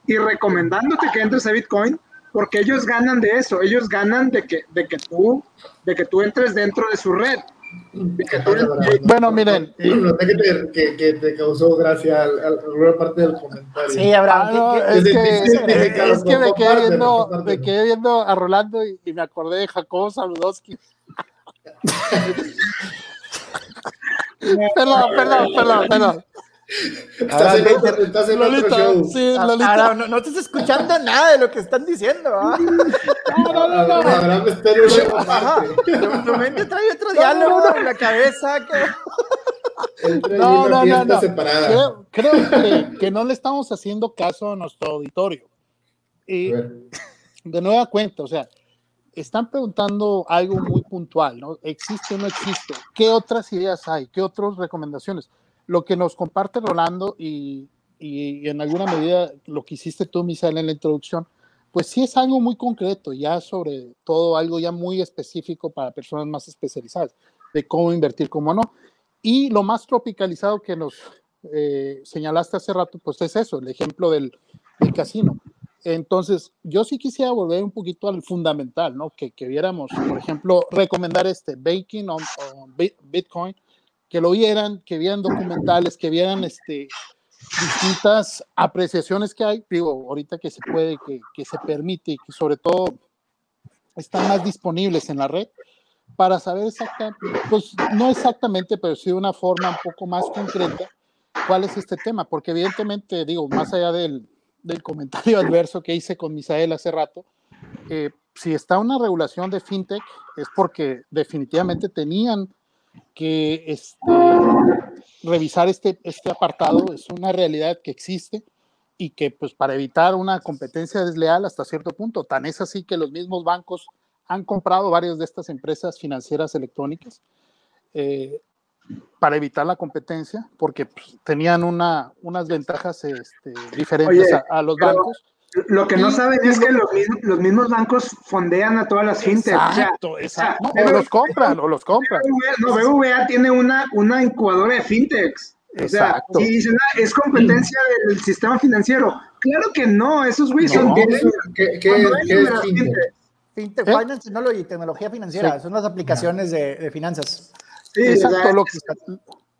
y recomendándote que entres a Bitcoin, porque ellos ganan de eso, ellos ganan de que, de que tú, de que tú entres dentro de su red. Bueno, miren. que, que, te causó gracia alguna parte del comentario. Sí, Abraham. es, que, me, quedé viendo, me quedé viendo a Rolando y, me acordé de Jacobo Saludowski. (laughs) perdón, perdón, perdón, perdón. Estás en, otro, estás en Lolita, otro show. Sí, ah, Lolita. Ah, no, no, estás escuchando nada de lo que están diciendo. ¿ah? (laughs) No, no, no. no. Abraham está en Tu mente trae otro diálogo en la cabeza. Que... No, no, no, no. Creo, creo que, que, no le estamos haciendo caso a nuestro auditorio. Y de nueva cuenta, o sea, están preguntando algo muy puntual, ¿no? ¿Existe o no existe? ¿Qué otras ideas hay? ¿Qué otras recomendaciones? Lo que nos comparte Rolando y, y, en alguna medida lo que hiciste tú, Misael, en la introducción, pues sí es algo muy concreto, ya sobre todo algo ya muy específico para personas más especializadas, de cómo invertir, cómo no. Y lo más tropicalizado que nos eh, señalaste hace rato, pues es eso, el ejemplo del, del, casino. Entonces, yo sí quisiera volver un poquito al fundamental, ¿no? Que, que viéramos, por ejemplo, recomendar este Baking on, on Bitcoin, que lo vieran, que vieran documentales, que vieran este, distintas apreciaciones que hay, digo, ahorita que se puede, que, que se permite y que sobre todo están más disponibles en la red para saber exactamente, pues no exactamente, pero sí de una forma un poco más concreta cuál es este tema, porque evidentemente, digo, más allá del, del comentario (laughs) adverso que hice con Misael hace rato, eh, si está una regulación de fintech es porque definitivamente tenían que este, revisar este, este apartado, es una realidad que existe y que pues para evitar una competencia desleal hasta cierto punto, tan es así que los mismos bancos han comprado varias de estas empresas financieras electrónicas eh, para evitar la competencia, porque pues, tenían una, unas ventajas este, diferentes a, los bancos. Lo que no saben es que los mismos, los mismos, bancos fondean a todas las fintechs. Exacto, exacto. O, los compran, o los compran. no, BVA tiene una, una incubadora de fintechs. O sea, y dicen, ah, es competencia del sistema financiero. Claro que no, esos güeyes son. ¿Qué, qué, qué, es fintech? Fintech ¿Eh? Finance y tecnología financiera, son las aplicaciones de, de, finanzas. Sí, exacto. Lo que,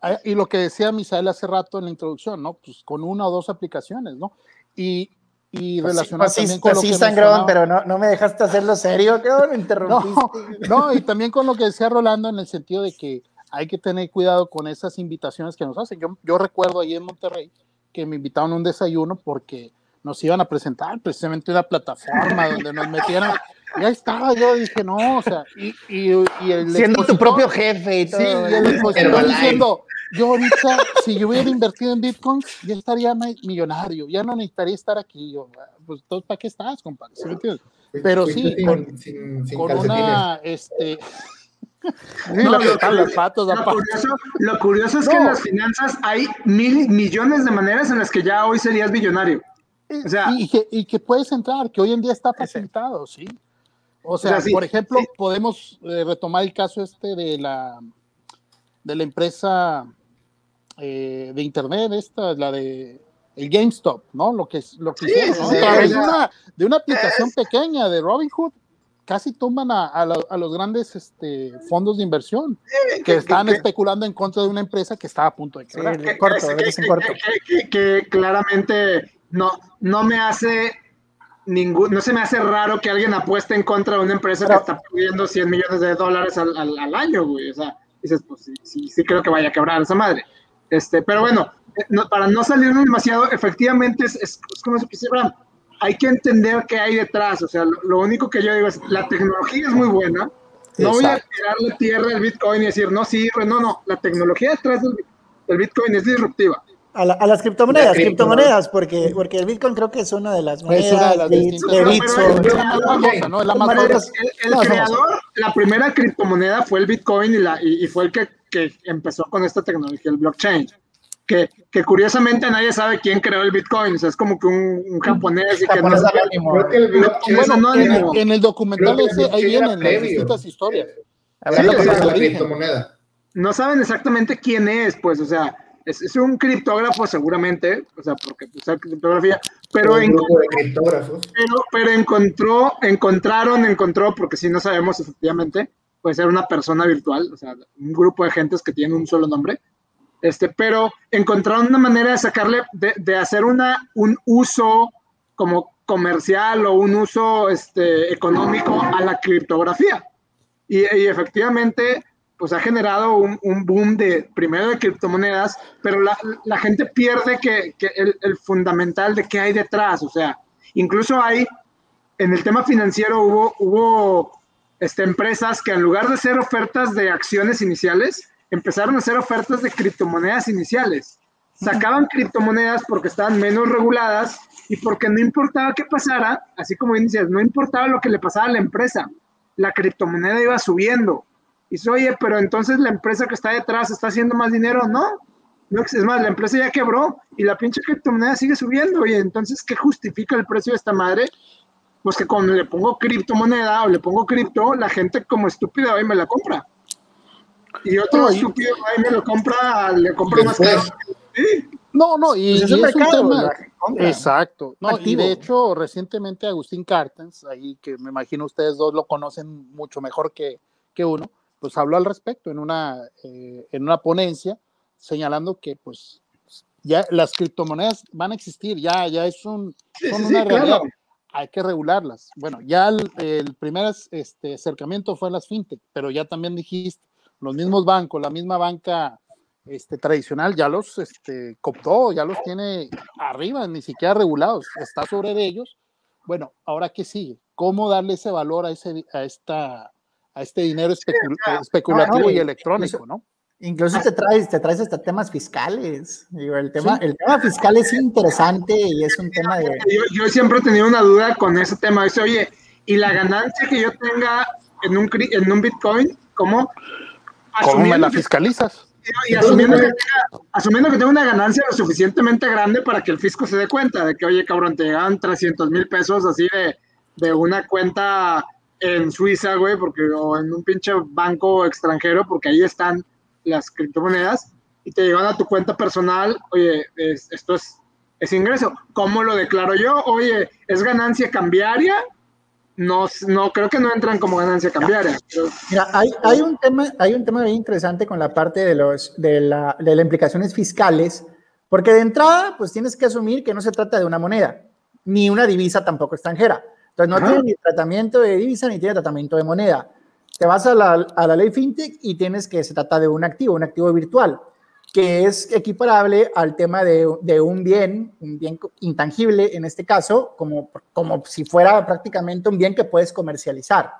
ah, y lo que decía Misael hace rato en la introducción, ¿no? Pues con una o dos aplicaciones, ¿no? Y, y pues relacionado pues también con pues lo que sangrón, pero no, no me dejaste hacerlo serio, ¿qué me (laughs) interrumpiste. No, no, y también con lo que decía Rolando en el sentido de que hay que tener cuidado con esas invitaciones que nos hacen. Yo, yo recuerdo ahí en Monterrey que me invitaron a un desayuno porque nos iban a presentar precisamente una plataforma (laughs) donde nos metieran. Y ahí estaba, yo dije, no, o sea, y, y, y el Siendo tu propio jefe y todo. Sí, y el expositor diciendo, yo ahorita, si yo hubiera invertido en Bitcoin, ya estaría millonario, ya no necesitaría estar aquí. Yo, pues, ¿para qué estás, compadre? ¿Sí Pero sí, con, con una, este, (laughs) lo, curioso, es que en las finanzas hay mil millones de maneras en las que ya hoy serías millonario. O sea, y, que, y, que, puedes entrar, que hoy en día está facilitado, ¿sí? O sea, por ejemplo, podemos eh, retomar el caso este de la, de la empresa eh, de internet, esta, la de el GameStop, ¿no? Lo que, lo que hicieron, través de una, de una aplicación pequeña de Robinhood, casi toman a, a, los grandes este, fondos de inversión que están especulando en contra de una empresa que está a punto de quebrar. que, claramente no, no me hace ningún, no se me hace raro que alguien apueste en contra de una empresa que está pidiendo 100 millones de dólares al, al, año, güey. O sea, dices, pues sí, sí, sí, creo que vaya a quebrar esa madre. Este, pero bueno, eh, para no salirnos demasiado, efectivamente es, es, como se quisiera hay que entender qué hay detrás. O sea, lo, único que yo digo es, la tecnología es muy buena. No voy a tirarle tierra al Bitcoin y decir, no sirve. No, no, la tecnología detrás del, Bitcoin es disruptiva. A, las criptomonedas, criptomonedas, porque, porque el Bitcoin creo que es una de las monedas de, Bitcoin. El, creador, la primera criptomoneda fue el Bitcoin y, la, y, fue el que, que empezó con esta tecnología, el blockchain que, que, curiosamente nadie sabe quién creó el Bitcoin, o sea, es como que un, japonés y que no sabe. en, el documental ese, ahí vienen las distintas historias. No saben exactamente quién es, pues, o sea, es, es un criptógrafo seguramente, o sea, porque usa criptografía, pero, en, pero, pero encontró, encontraron, encontró, porque si no sabemos efectivamente, puede ser una persona virtual, o sea, un grupo de gentes que tienen un solo nombre, este, pero encontraron una manera de sacarle, de, hacer una, un uso como comercial o un uso este, económico a la criptografía. Y, efectivamente, pues ha generado un, boom de, primero de criptomonedas, pero la, la gente pierde que, que el, el, fundamental de qué hay detrás. O sea, incluso hay, en el tema financiero hubo, hubo este, empresas que en lugar de hacer ofertas de acciones iniciales, empezaron a hacer ofertas de criptomonedas iniciales. Sacaban criptomonedas porque estaban menos reguladas y porque no importaba qué pasara, así como dices, no importaba lo que le pasara a la empresa, la criptomoneda iba subiendo. Y dice, oye, pero entonces la empresa que está detrás está haciendo más dinero, ¿no? No, es más, la empresa ya quebró y la pinche criptomoneda sigue subiendo. Y entonces, ¿qué justifica el precio de esta madre? Pues que cuando le pongo criptomoneda o le pongo cripto, la gente como estúpida hoy me la compra. Y otro estúpido ahí me lo compra, le compra más caro. No, no, y, pues es, un tema. Exacto. No, y de hecho, recientemente Agustín Cartens, ahí que me imagino ustedes dos lo conocen mucho mejor que, que uno, pues habló al respecto en una, eh, en una ponencia, señalando que pues ya las criptomonedas van a existir, ya, ya es un, son una realidad. hay que regularlas. Bueno, ya el, primer este, acercamiento fue a las fintech, pero ya también dijiste, los mismos bancos, la misma banca este, tradicional ya los este, cooptó, ya los tiene arriba, ni siquiera regulados, está sobre de ellos. Bueno, ahora qué sigue? ¿Cómo darle ese valor a, ese, a, esta, a este dinero especulativo y electrónico, no? Incluso te traes, te traes hasta temas fiscales. el, tema, el tema fiscal es interesante y es un tema de... Yo, siempre he tenido una duda con ese tema. Dice, oye, ¿y la ganancia que yo tenga en un, en un Bitcoin, cómo? ¿Cómo me la fiscalizas? Y, asumiendo, que tenga, asumiendo que tenga una ganancia lo suficientemente grande para que el fisco se dé cuenta de que, oye, cabrón, te llegan 300 mil pesos así de, de una cuenta en Suiza, güey, porque, o en un pinche banco extranjero, porque ahí están las criptomonedas y te llevan a tu cuenta personal, oye, esto es, es ingreso. ¿Cómo lo declaro yo? Oye, ¿es ganancia cambiaria? No, no creo que no entran como ganancia cambiaria. Mira, hay, hay, un tema, hay un tema bien interesante con la parte de, los, de, la, de las implicaciones fiscales, porque de entrada, pues tienes que asumir que no se trata de una moneda, ni una divisa tampoco extranjera. Entonces no tiene ni tratamiento de divisa ni tiene tratamiento de moneda te vas a la, a la ley fintech y tienes que se trata de un activo, un activo virtual, que es equiparable al tema de, de, un bien, un bien intangible en este caso, como, como si fuera prácticamente un bien que puedes comercializar.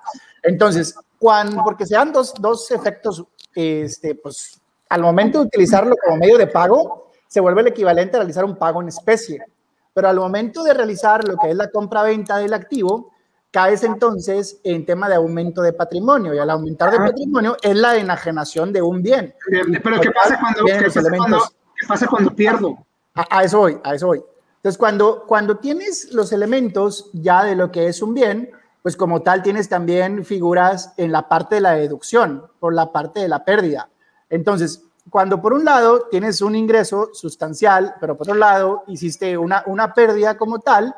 Entonces, cuando, porque se dan dos, dos efectos, este, pues al momento de utilizarlo como medio de pago, se vuelve el equivalente a realizar un pago en especie. Pero al momento de realizar lo que es la compra-venta del activo, caes entonces en tema de aumento de patrimonio y al aumentar de patrimonio es la enajenación de un bien. Pero ¿qué pasa cuando, ¿qué pasa cuando, ¿qué pasa cuando pierdo? A, eso voy, a eso voy. Entonces, cuando, cuando tienes los elementos ya de lo que es un bien, pues como tal tienes también figuras en la parte de la deducción, por la parte de la pérdida. Entonces, cuando por un lado tienes un ingreso sustancial, pero por otro lado hiciste una, una pérdida como tal,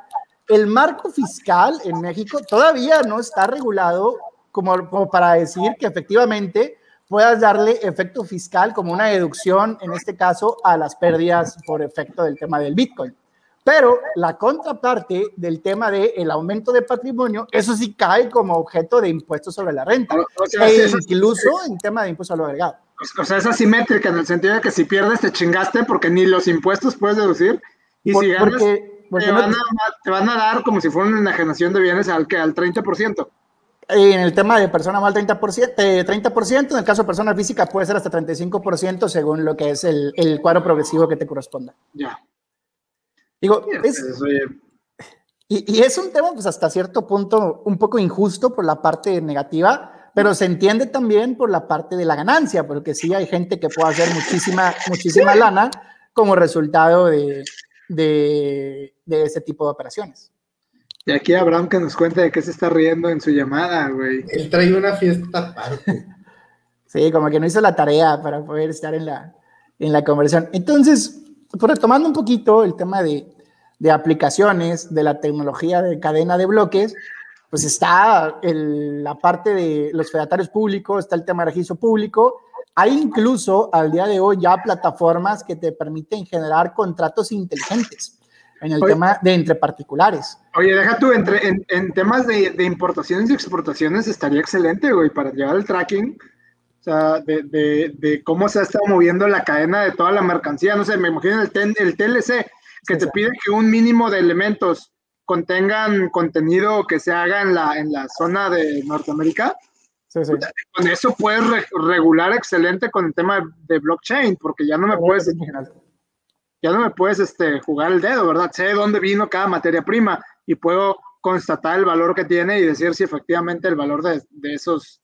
el marco fiscal en México todavía no está regulado como, para decir que efectivamente puedas darle efecto fiscal como una deducción, en este caso, a las pérdidas por efecto del tema del Bitcoin. Pero la contraparte del tema del el aumento de patrimonio, eso sí cae como objeto de impuestos sobre la renta, e incluso en tema de impuestos a lo agregado. O sea, es asimétrica en el sentido de que si pierdes te chingaste porque ni los impuestos puedes deducir y si ganas... Porque te, van a, dar como si fuera una enajenación de bienes al, al 30%. En el tema de persona mal 30%, 30%, en el caso de persona física puede ser hasta 35% según lo que es el, el cuadro progresivo que te corresponda. Ya. Digo, es, y, y, es un tema pues hasta cierto punto un poco injusto por la parte negativa, pero se entiende también por la parte de la ganancia, porque sí hay gente que puede hacer muchísima, muchísima lana como resultado de, de, ese tipo de operaciones. Y aquí Abraham que nos cuente de qué se está riendo en su llamada, güey. Él trae una fiesta aparte. sí, como que no hizo la tarea para poder estar en la, en la conversación. Entonces, pues retomando un poquito el tema de, de aplicaciones de la tecnología de cadena de bloques, pues está la parte de los fedatarios públicos, está el tema de registro público, hay incluso al día de hoy ya plataformas que te permiten generar contratos inteligentes en el tema de entre particulares. Oye, deja tú, entre, en, temas de, importaciones y exportaciones estaría excelente, güey, para llevar el tracking, o sea, de, cómo se ha estado moviendo la cadena de toda la mercancía. No sé, me imagino el, el TLC, que te pide que un mínimo de elementos contengan contenido que se haga en la, en la zona de Norteamérica con eso puedes regular excelente con el tema de blockchain, porque ya no me puedes, ya no me puedes este, jugar el dedo, ¿verdad? Sé de dónde vino cada materia prima y puedo constatar el valor que tiene y decir si efectivamente el valor de, esos,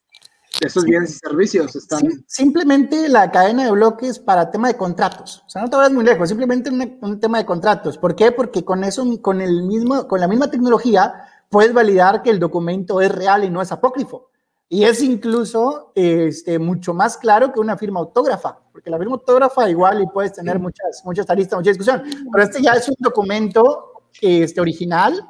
esos bienes y servicios están. simplemente la cadena de bloques para tema de contratos. O sea, no te vayas muy lejos, simplemente un tema de contratos. ¿Por qué? Porque con eso, con, el mismo, con la misma tecnología, puedes validar que el documento es real y no es apócrifo. Y es incluso este, mucho más claro que una firma autógrafa, porque la firma autógrafa igual y puedes tener muchas, muchas aristas, mucha discusión, pero este ya es un documento este, original,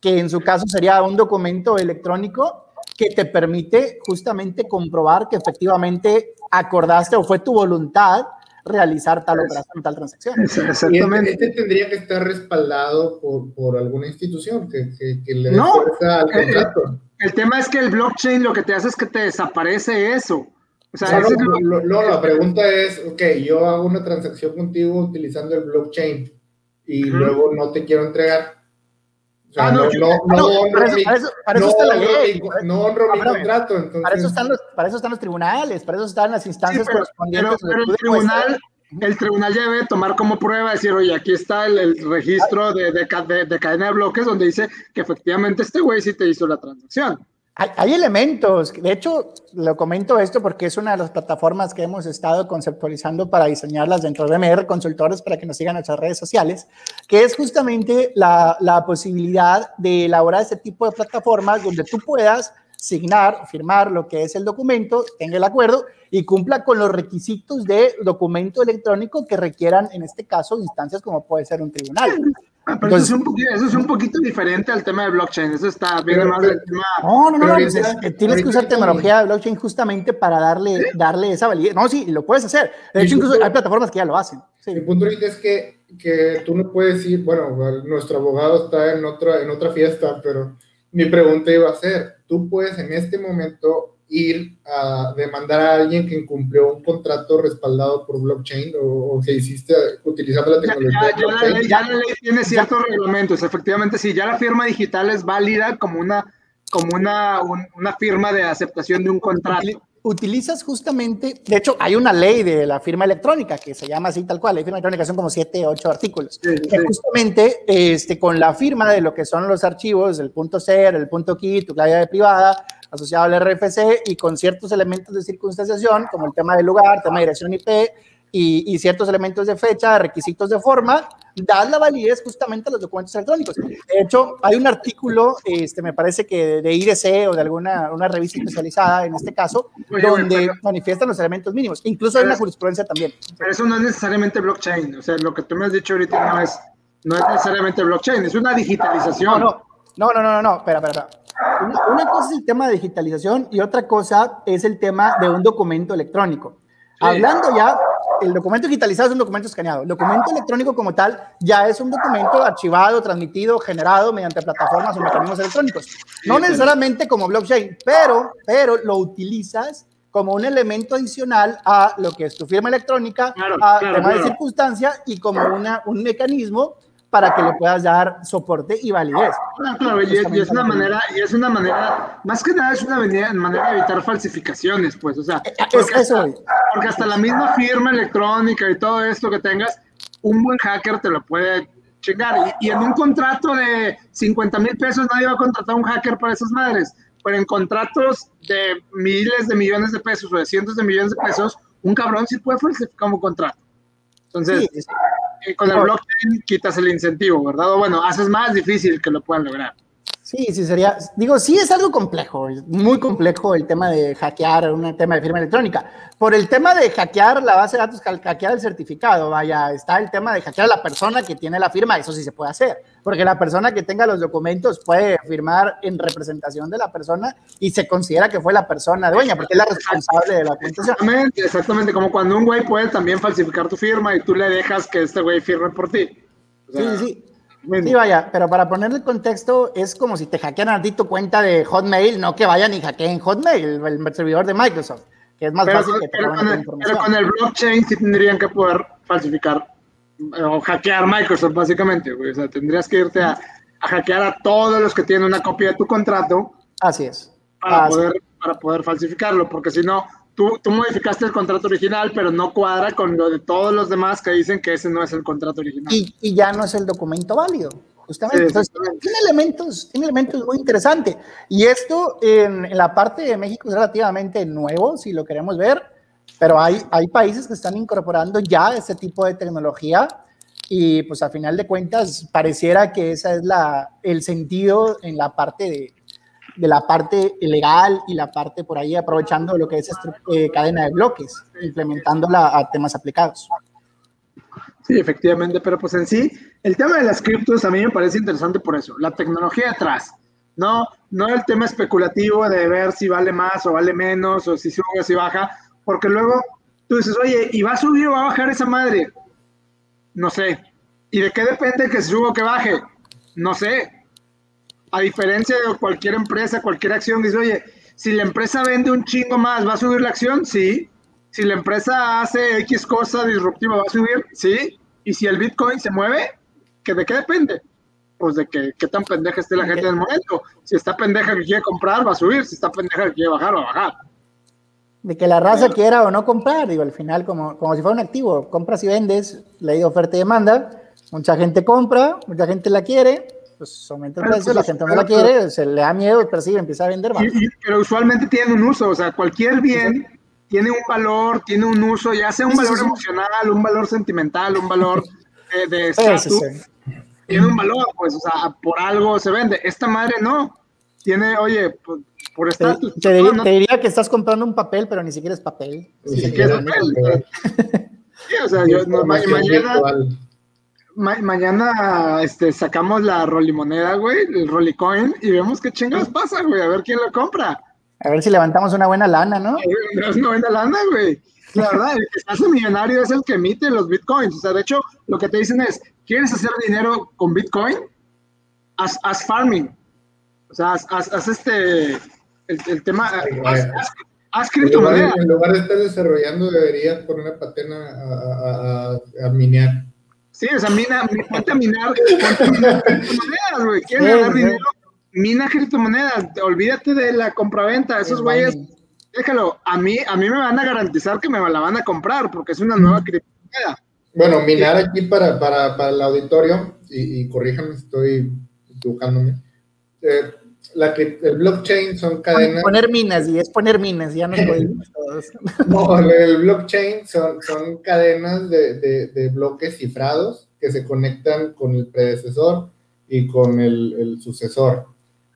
que en su caso sería un documento electrónico que te permite justamente comprobar que efectivamente acordaste o fue tu voluntad realizar tal operación, tal transacción. Este, Exactamente. Este, tendría que estar respaldado por, por alguna institución que, que, le dé no, al contrato. El, tema es que el blockchain lo que te hace es que te desaparece eso. O sea, no, no, la pregunta es, ok, yo hago una transacción contigo utilizando el blockchain y luego no te quiero entregar ah, no, honro mi contrato. Entonces... Para, eso están los, para eso están los tribunales, para eso están las instancias correspondientes. Pero, el, tribunal, el tribunal ya debe tomar como prueba, decir, oye, aquí está el, el registro de, de, de, de, cadena de bloques donde dice que efectivamente este güey sí te hizo la transacción. Hay, elementos, de hecho, lo comento esto porque es una de las plataformas que hemos estado conceptualizando para diseñarlas dentro de MR Consultores para que nos sigan nuestras redes sociales, que es justamente la, la posibilidad de elaborar este tipo de plataformas donde tú puedas signar, firmar lo que es el documento, tenga el acuerdo y cumpla con los requisitos de documento electrónico que requieran, en este caso, instancias como puede ser un tribunal. Ah, pero eso, es un poquito, eso, es un poquito, diferente al tema de blockchain. Eso está bien más del tema. No, no, no. Pues tienes que usar tecnología de blockchain justamente para darle, darle esa validez. No, sí, lo puedes hacer. De hecho, incluso hay plataformas que ya lo hacen. Sí. Mi punto ahorita es que, que tú no puedes ir, bueno, nuestro abogado está en otra, en otra fiesta, pero mi pregunta iba a ser, tú puedes en este momento ir a demandar a alguien que incumplió un contrato respaldado por blockchain o, que hiciste utilizando la tecnología. Ya, la, ley, tiene ciertos reglamentos, efectivamente, sí, ya la firma digital es válida como una, como una, una firma de aceptación de un contrato. Utilizas justamente, de hecho, hay una ley de la firma electrónica que se llama así tal cual, la firma electrónica son como siete, ocho artículos, que justamente este, con la firma de lo que son los archivos, el punto ser, el punto key, tu clave privada, asociado al RFC y con ciertos elementos de circunstanciación, como el tema del lugar, tema de dirección IP y, y ciertos elementos de fecha, requisitos de forma, da la validez justamente a los documentos electrónicos. De hecho, hay un artículo, este, me parece que de IDC o de alguna una revista especializada, en este caso, donde manifiestan los elementos mínimos. Incluso hay una jurisprudencia también. Pero eso no es necesariamente blockchain. O sea, lo que tú me has dicho ahorita no es, no es necesariamente blockchain, es una digitalización. No, no, no, no, no, no, espera, espera. Una, cosa es el tema de digitalización y otra cosa es el tema de un documento electrónico. Hablando ya, el documento digitalizado es un documento escaneado. El documento electrónico como tal ya es un documento archivado, transmitido, generado mediante plataformas o mecanismos electrónicos. No necesariamente como blockchain, pero, pero lo utilizas como un elemento adicional a lo que es tu firma electrónica, a tema de circunstancia y como una, un mecanismo para que le puedas dar soporte y validez. Claro, claro y, es, una manera, y es una manera, más que nada es una manera, de evitar falsificaciones, pues, o sea, eh, porque, hasta, porque hasta la misma firma electrónica y todo esto que tengas, un buen hacker te lo puede chingar. Y, en un contrato de 50 mil pesos nadie va a contratar a un hacker para esas madres, pero en contratos de miles de millones de pesos o de cientos de millones de pesos, un cabrón sí puede falsificar un contrato. Entonces, con el blockchain quitas el incentivo, ¿verdad? O bueno, haces más difícil que lo puedan lograr. Sí, sí, sería, digo, sí es algo complejo, muy complejo el tema de hackear un tema de firma electrónica. Por el tema de hackear la base de datos, hackear el certificado, vaya, está el tema de hackear a la persona que tiene la firma, eso sí se puede hacer, porque la persona que tenga los documentos puede firmar en representación de la persona y se considera que fue la persona dueña, porque es la responsable de la documentación. Exactamente, exactamente, como cuando un güey puede también falsificar tu firma y tú le dejas que este güey firme por ti. sí, sí. Sí, vaya, pero para ponerle el contexto, es como si te hackean a ti tu cuenta de Hotmail, no que vayan y hackeen Hotmail, el servidor de Microsoft, que es más fácil que te pero con, el, pero con el blockchain sí tendrían que poder falsificar eh, o hackear Microsoft, básicamente. O sea, tendrías que irte a, hackear a todos los que tienen una copia de tu contrato. Así es. Para, poder, para poder falsificarlo, porque si no, Tú, tú, modificaste el contrato original, pero no cuadra con lo de todos los demás que dicen que ese no es el contrato original. Y, y ya no es el documento válido, justamente. Entonces, tiene elementos, tiene elementos muy interesantes. Y esto en, en, la parte de México es relativamente nuevo, si lo queremos ver, pero hay, hay países que están incorporando ya ese tipo de tecnología y pues a final de cuentas pareciera que ese es la, el sentido en la parte de, de la parte legal y la parte por ahí aprovechando lo que es eh, cadena de bloques, implementándola a temas aplicados. Sí, efectivamente, pero pues en sí, el tema de las criptos a mí me parece interesante por eso, la tecnología atrás, no, no el tema especulativo de ver si vale más o vale menos o si sube o si baja, porque luego tú dices, oye, ¿y va a subir o va a bajar esa madre? No sé. ¿Y de qué depende que suba o que baje? No sé. A diferencia de cualquier empresa, cualquier acción, dice, oye, si la empresa vende un chingo más, ¿va a subir la acción? Sí. Si la empresa hace X cosa disruptiva, ¿va a subir? Sí. Y si el Bitcoin se mueve, ¿que ¿de qué depende? Pues de que qué tan pendeja esté la gente en el momento. Si está pendeja que quiere comprar, va a subir. Si está pendeja que quiere bajar, va a bajar. De que la raza quiera o no comprar, digo, al final, como, como si fuera un activo, compras y vendes, ley de oferta y demanda, mucha gente compra, mucha gente la quiere, pues aumenta el precio, la gente no la quiere, se le da miedo, persigue, empieza a vender más. pero usualmente tiene un uso, o sea, cualquier bien tiene un valor, tiene un uso, ya sea un valor emocional, un valor sentimental, un valor de (laughs) estatus, tiene un valor, pues, o sea, por algo se vende. Esta madre no, tiene, oye, pues, por estatus. Te, diría, que estás comprando un papel, pero ni siquiera es papel. Ni siquiera es papel. (laughs) sí, o sea, yo, mañana, mañana este, sacamos la rolimoneda, güey, el rolicoin, y vemos qué chingados pasa, güey, a ver quién lo compra. A ver si levantamos una buena lana, ¿no? Es una buena lana, güey. La verdad, el que se hace millonario es el que emite los bitcoins. O sea, de hecho, lo que te dicen es, ¿quieres hacer dinero con bitcoin? Haz, farming. O sea, haz, este, el, tema, haz, haz, criptomonedas. En lugar de estar desarrollando, deberías poner una patena a, a, a, minear. Sí, o sea, mina, ponte a minar, ponte a minar (laughs) criptomonedas, güey. ¿Quieres ganar dinero? mina criptomonedas, olvídate de la compraventa, esos güeyes, déjalo, a mí, a mí me van a garantizar que me la van a comprar porque es una nueva criptomoneda. Bueno, minar aquí para, para, para el auditorio, y, y corríjame si estoy equivocándome, eh, la, el blockchain son cadenas. Poner minas, y es poner minas, ya nos podemos (laughs) todos. no, el blockchain son, son cadenas de, de, de, bloques cifrados que se conectan con el predecesor y con el, el sucesor.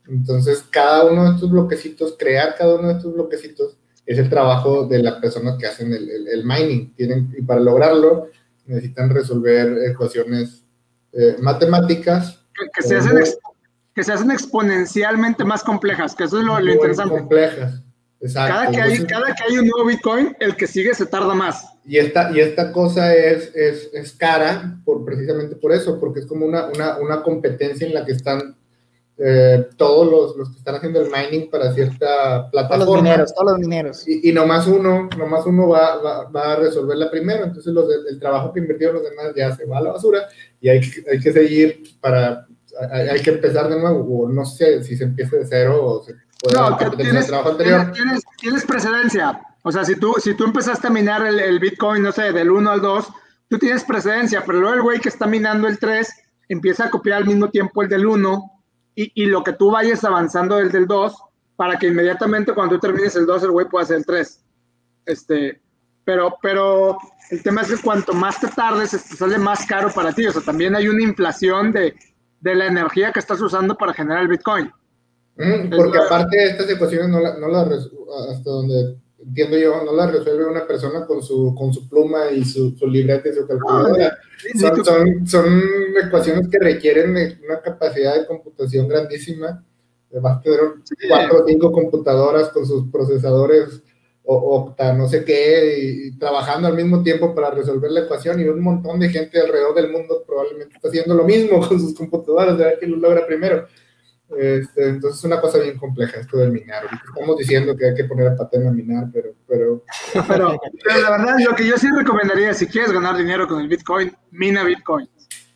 Entonces, cada uno de estos bloquecitos, crear cada uno de estos bloquecitos, es el trabajo de las personas que hacen el, el, mining. Tienen, y para lograrlo, necesitan resolver ecuaciones eh, matemáticas. Que, se hacen que se hacen exponencialmente más complejas, que eso es lo, lo interesante. Complejas, exacto. Cada que, hay, cada que hay un nuevo Bitcoin, el que sigue se tarda más. Y esta, y esta cosa es, es, es cara por, precisamente por eso, porque es como una, una, una competencia en la que están eh, todos los, los, que están haciendo el mining para cierta plataforma. Todos los mineros, todos los mineros. Y, y nomás uno, nomás uno va, va, va, a resolverla primero, entonces los el trabajo que invirtieron los demás ya se va a la basura y hay, hay que seguir para, hay, hay, que empezar de nuevo, o no sé si se empieza de cero o se puede no, tienes, trabajo anterior. Tienes, tienes, precedencia, o sea, si tú, si tú empezaste a minar el, el Bitcoin, no sé, del 1 al 2, tú tienes precedencia, pero luego el güey que está minando el 3 empieza a copiar al mismo tiempo el del 1 y, y, lo que tú vayas avanzando del del 2 para que inmediatamente cuando tú termines el 2 el güey pueda hacer el 3. Este, pero, pero el tema es que cuanto más te tardes, te sale más caro para ti. O sea, también hay una inflación de, de la energía que estás usando para generar el Bitcoin. Mm, porque aparte de estas ecuaciones, no la, no la, hasta donde entiendo yo, no la resuelve una persona con su, con su pluma y su, su libreta y su calculadora. son, son, son, ecuaciones que requieren una capacidad de computación grandísima. Vas a tener cuatro o cinco computadoras con sus procesadores o octa, no sé qué, y, y, trabajando al mismo tiempo para resolver la ecuación y un montón de gente alrededor del mundo probablemente está haciendo lo mismo (laughs) con sus computadoras, a ver quién lo logra primero. Este, entonces es una cosa bien compleja esto del minar. Estamos diciendo que hay que poner a patena a minar, pero pero... (laughs) pero... pero, la verdad, lo que yo sí recomendaría, si quieres ganar dinero con el Bitcoin, mina Bitcoin.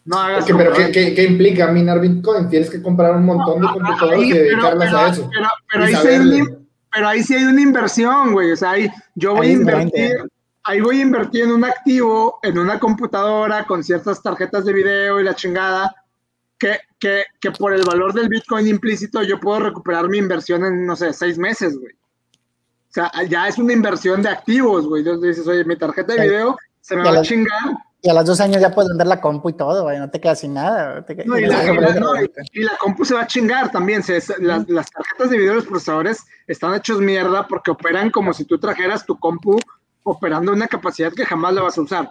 No hagas que, pero ¿qué, ¿qué, ¿qué, implica minar Bitcoin? Tienes que comprar un montón de computadoras y dedicarlas pero, a eso. Pero, ahí, una, pero ahí sí hay una inversión, güey. O sea, ahí yo voy ahí a invertir, ahí voy a invertir en un activo, en una computadora con ciertas tarjetas de video y la chingada que, que, que, por el valor del Bitcoin implícito yo puedo recuperar mi inversión en, no sé, seis meses, güey. O sea, ya es una inversión de activos, güey. Entonces dices, oye, mi tarjeta de video se me va a chingar. Y a los dos años ya puedes vender la compu y todo, güey. No te quedas sin nada. Te no, y, la, y, la, no, y, y, la, compu se va a chingar también. Se, las, las, tarjetas de video, los procesadores están hechos mierda porque operan como si tú trajeras tu compu operando una capacidad que jamás la vas a usar.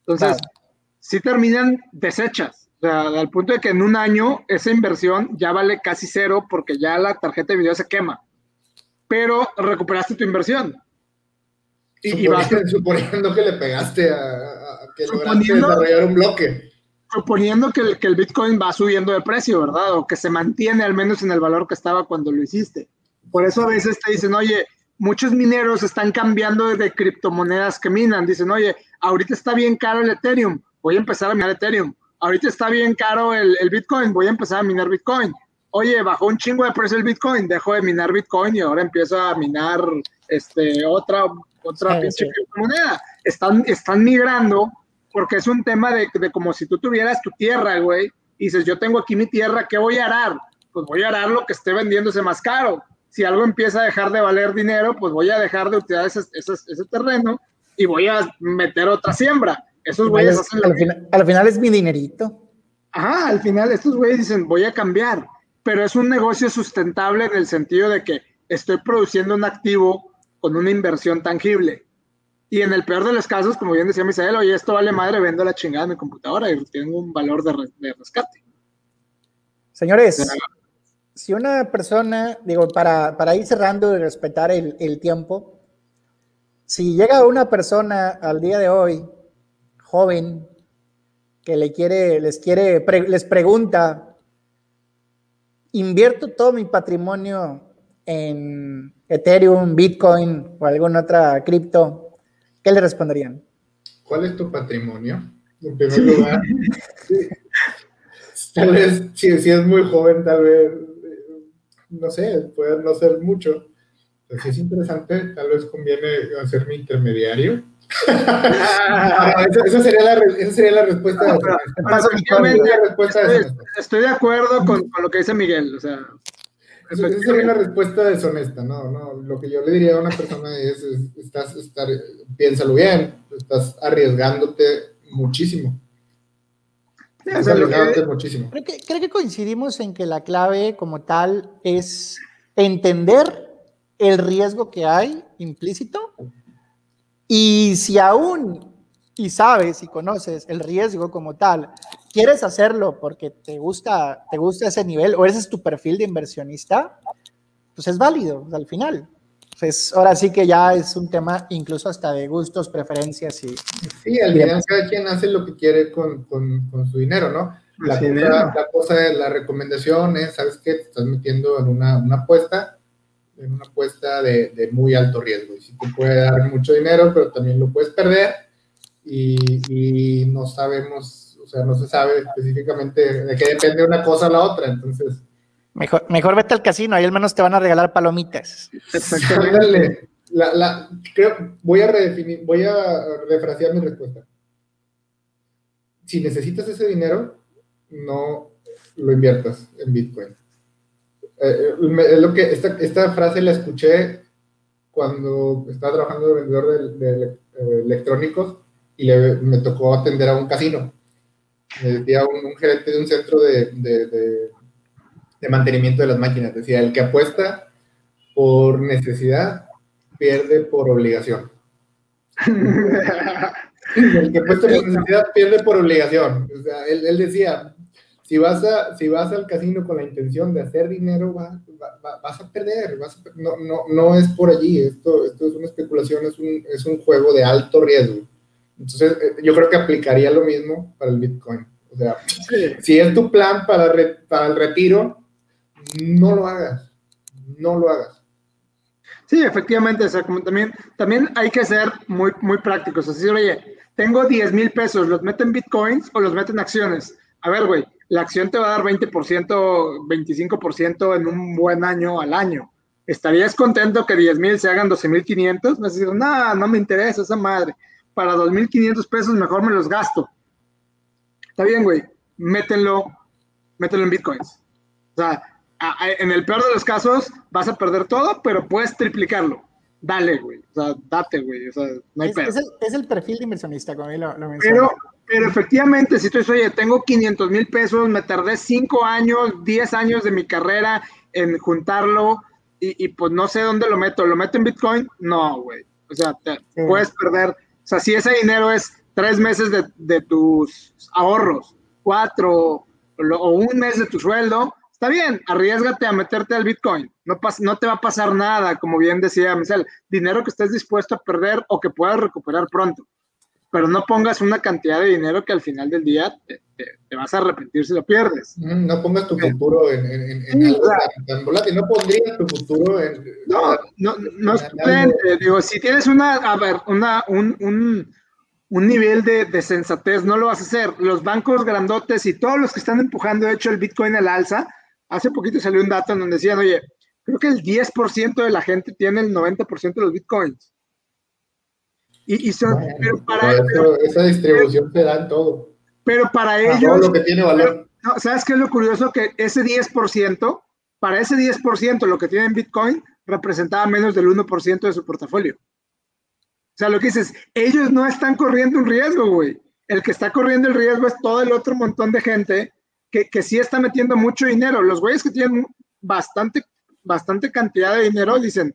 Entonces, claro. sí terminan deshechas. O sea, al punto de que en un año esa inversión ya vale casi cero porque ya la tarjeta de video se quema. Pero recuperaste tu inversión. Y, (laughs) suponiendo, que le pegaste a, que lograste desarrollar un bloque. Suponiendo que el, que el Bitcoin va subiendo de precio, ¿verdad? O que se mantiene al menos en el valor que estaba cuando lo hiciste. Por eso a veces te dicen, oye, muchos mineros están cambiando de criptomonedas que minan. Dicen, oye, ahorita está bien caro el Ethereum, voy a empezar a minar Ethereum. Ahorita está bien caro el, el Bitcoin, voy a empezar a minar Bitcoin oye, bajó un chingo de precio el Bitcoin, dejo de minar Bitcoin y ahora empiezo a minar este, otra, otra pinche moneda. Están, están migrando porque es un tema de, de, como si tú tuvieras tu tierra, güey, y dices, yo tengo aquí mi tierra, ¿qué voy a arar? Pues voy a arar lo que esté vendiéndose más caro. Si algo empieza a dejar de valer dinero, pues voy a dejar de utilizar ese, ese, ese terreno y voy a meter otra siembra. Esos güeyes hacen al, final, al final es mi dinerito. Ajá, al final estos güeyes dicen, voy a cambiar pero es un negocio sustentable en el sentido de que estoy produciendo un activo con una inversión tangible. Y en el peor de los casos, como bien decía Misael, oye, esto vale madre, vendo la chingada de mi computadora y tengo un valor de, rescate. Señores, si una persona, digo, para, para ir cerrando y respetar el, el, tiempo, si llega una persona al día de hoy, joven, que le quiere, les quiere, les pregunta, invierto todo mi patrimonio en Ethereum, Bitcoin o alguna otra cripto, ¿qué le responderían? ¿Cuál es tu patrimonio? En primer lugar, (laughs) tal vez, si, es muy joven, tal vez, no sé, puede no ser mucho. Pero si es interesante, tal vez conviene hacer mi intermediario (laughs) esa, sería la, esa, sería la, respuesta. estoy, de acuerdo con, con, lo que dice Miguel. O sea, esa sería la respuesta deshonesta. No, no. Lo que yo le diría a una persona es: estás, estar, piénsalo bien, estás arriesgándote muchísimo. muchísimo. Creo que, creo que coincidimos en que la clave como tal es entender el riesgo que hay implícito y si aún y sabes y conoces el riesgo como tal, quieres hacerlo porque te gusta, te gusta ese nivel o ese es tu perfil de inversionista, pues es válido al final. Pues ahora sí que ya es un tema incluso hasta de gustos, preferencias y... Sí, al final cada quien hace lo que quiere con, con, con su dinero, ¿no? La cosa, la cosa, de la recomendación es, ¿sabes qué? Te estás metiendo en una, una apuesta, en una apuesta de, de, muy alto riesgo. Y si te puede dar mucho dinero, pero también lo puedes perder y, y, no sabemos, o sea, no se sabe específicamente de qué depende una cosa a la otra. Entonces... Mejor, mejor vete al casino, ahí al menos te van a regalar palomitas. Exactamente. La, la, creo, voy a redefinir, voy a refrasear mi respuesta. Si necesitas ese dinero, no lo inviertas en Bitcoin eh, es lo que esta, esta, frase la escuché cuando estaba trabajando de vendedor de, eh, electrónicos y me tocó atender a un casino. Me decía un, gerente de un centro de, de, mantenimiento de las máquinas. Decía, el que apuesta por necesidad pierde por obligación. (laughs) el que apuesta por necesidad pierde por obligación. O sea, él, él decía, si vas, a, si vas al casino con la intención de hacer dinero, vas a perder, no, no, no, es por allí, esto, esto es una especulación, es un, es un juego de alto riesgo. Entonces, eh, yo creo que aplicaría lo mismo para el Bitcoin. O sea, si es tu plan para, para el retiro, no lo hagas, no lo hagas. Sí, efectivamente, o sea, como también, también hay que ser muy, muy prácticos. Así, oye, tengo 10 mil pesos, ¿los meto en bitcoins o los meto en acciones? A ver, güey, la acción te va a dar 20%, 25% en un buen año al año. ¿Estarías contento que 10 mil se hagan 12 mil 500? Me no, no me interesa esa madre. Para 2.500 pesos mejor me los gasto. Está bien, güey, mételo, mételo en bitcoins. O sea, en el peor de los casos vas a perder todo, pero puedes triplicarlo. Dale, güey. O sea, date, güey. O sea, no hay es, es, el, perfil de inversionista, como lo, lo Pero, pero efectivamente, si tú dices, oye, tengo 500 mil pesos, me tardé 5 años, 10 años de mi carrera en juntarlo y, pues no sé dónde lo meto. ¿Lo meto en Bitcoin? No, güey. O sea, te puedes perder. O sea, si ese dinero es tres meses de, de tus ahorros, cuatro o un mes de tu sueldo, Está bien, arriesgate a meterte al Bitcoin. No, no te va a pasar nada, como bien decía Michelle. Dinero que estés dispuesto a perder o que puedas recuperar pronto. Pero no pongas una cantidad de dinero que al final del día te, vas a arrepentir si lo pierdes. No pongas tu futuro en, en, algo tan, volátil. No pondrías tu futuro en. No, no, no es prudente. Digo, si tienes una, a ver, una, un, un, un nivel de, de, sensatez, no lo vas a hacer. Los bancos grandotes y todos los que están empujando, de hecho, el Bitcoin al alza, hace poquito salió un dato en donde decían, oye, creo que el 10% de la gente tiene el 90% de los bitcoins. Y, son, pero para esa distribución te da todo. Pero para ellos. Todo lo que tiene valor. ¿Sabes qué es lo curioso? Que ese 10%, para ese 10%, lo que tienen Bitcoin representaba menos del 1% de su portafolio. O sea, lo que dices, ellos no están corriendo un riesgo, güey. El que está corriendo el riesgo es todo el otro montón de gente que, que sí está metiendo mucho dinero. Los güeyes que tienen bastante, bastante cantidad de dinero dicen,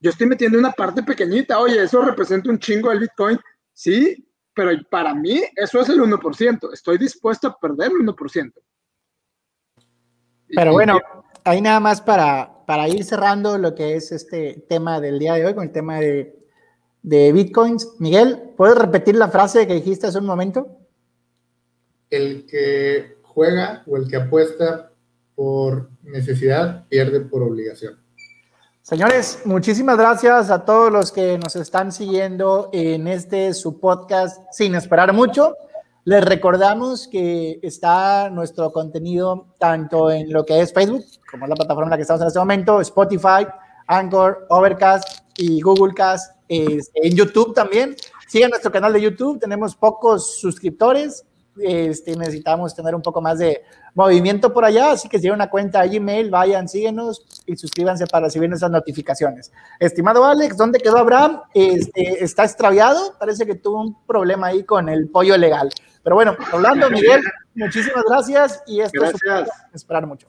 yo estoy metiendo una parte pequeñita, oye, eso representa un chingo del Bitcoin, sí, pero para mí eso es el 1%, estoy dispuesto a perder el 1%. Pero bueno, ahí nada más para, para ir cerrando lo que es este tema del día de hoy con el tema de, de Bitcoins. Miguel, ¿puedes repetir la frase que dijiste hace un momento? El que juega o el que apuesta por necesidad pierde por obligación. Señores, muchísimas gracias a todos los que nos están siguiendo en este su podcast sin esperar mucho. Les recordamos que está nuestro contenido tanto en lo que es Facebook, como es la plataforma en la que estamos en este momento, Spotify, Anchor, Overcast y Google Cast, este, en YouTube también. Sigan nuestro canal de YouTube, tenemos pocos suscriptores, este, necesitamos tener un poco más de movimiento por allá, así que si tienen una cuenta de Gmail, vayan, síguenos y suscríbanse para recibir nuestras notificaciones. Estimado Alex, ¿dónde quedó Abraham? Este, está extraviado, parece que tuvo un problema ahí con el pollo legal. Pero bueno, hablando, Miguel, muchísimas gracias y esto gracias. es esperar mucho.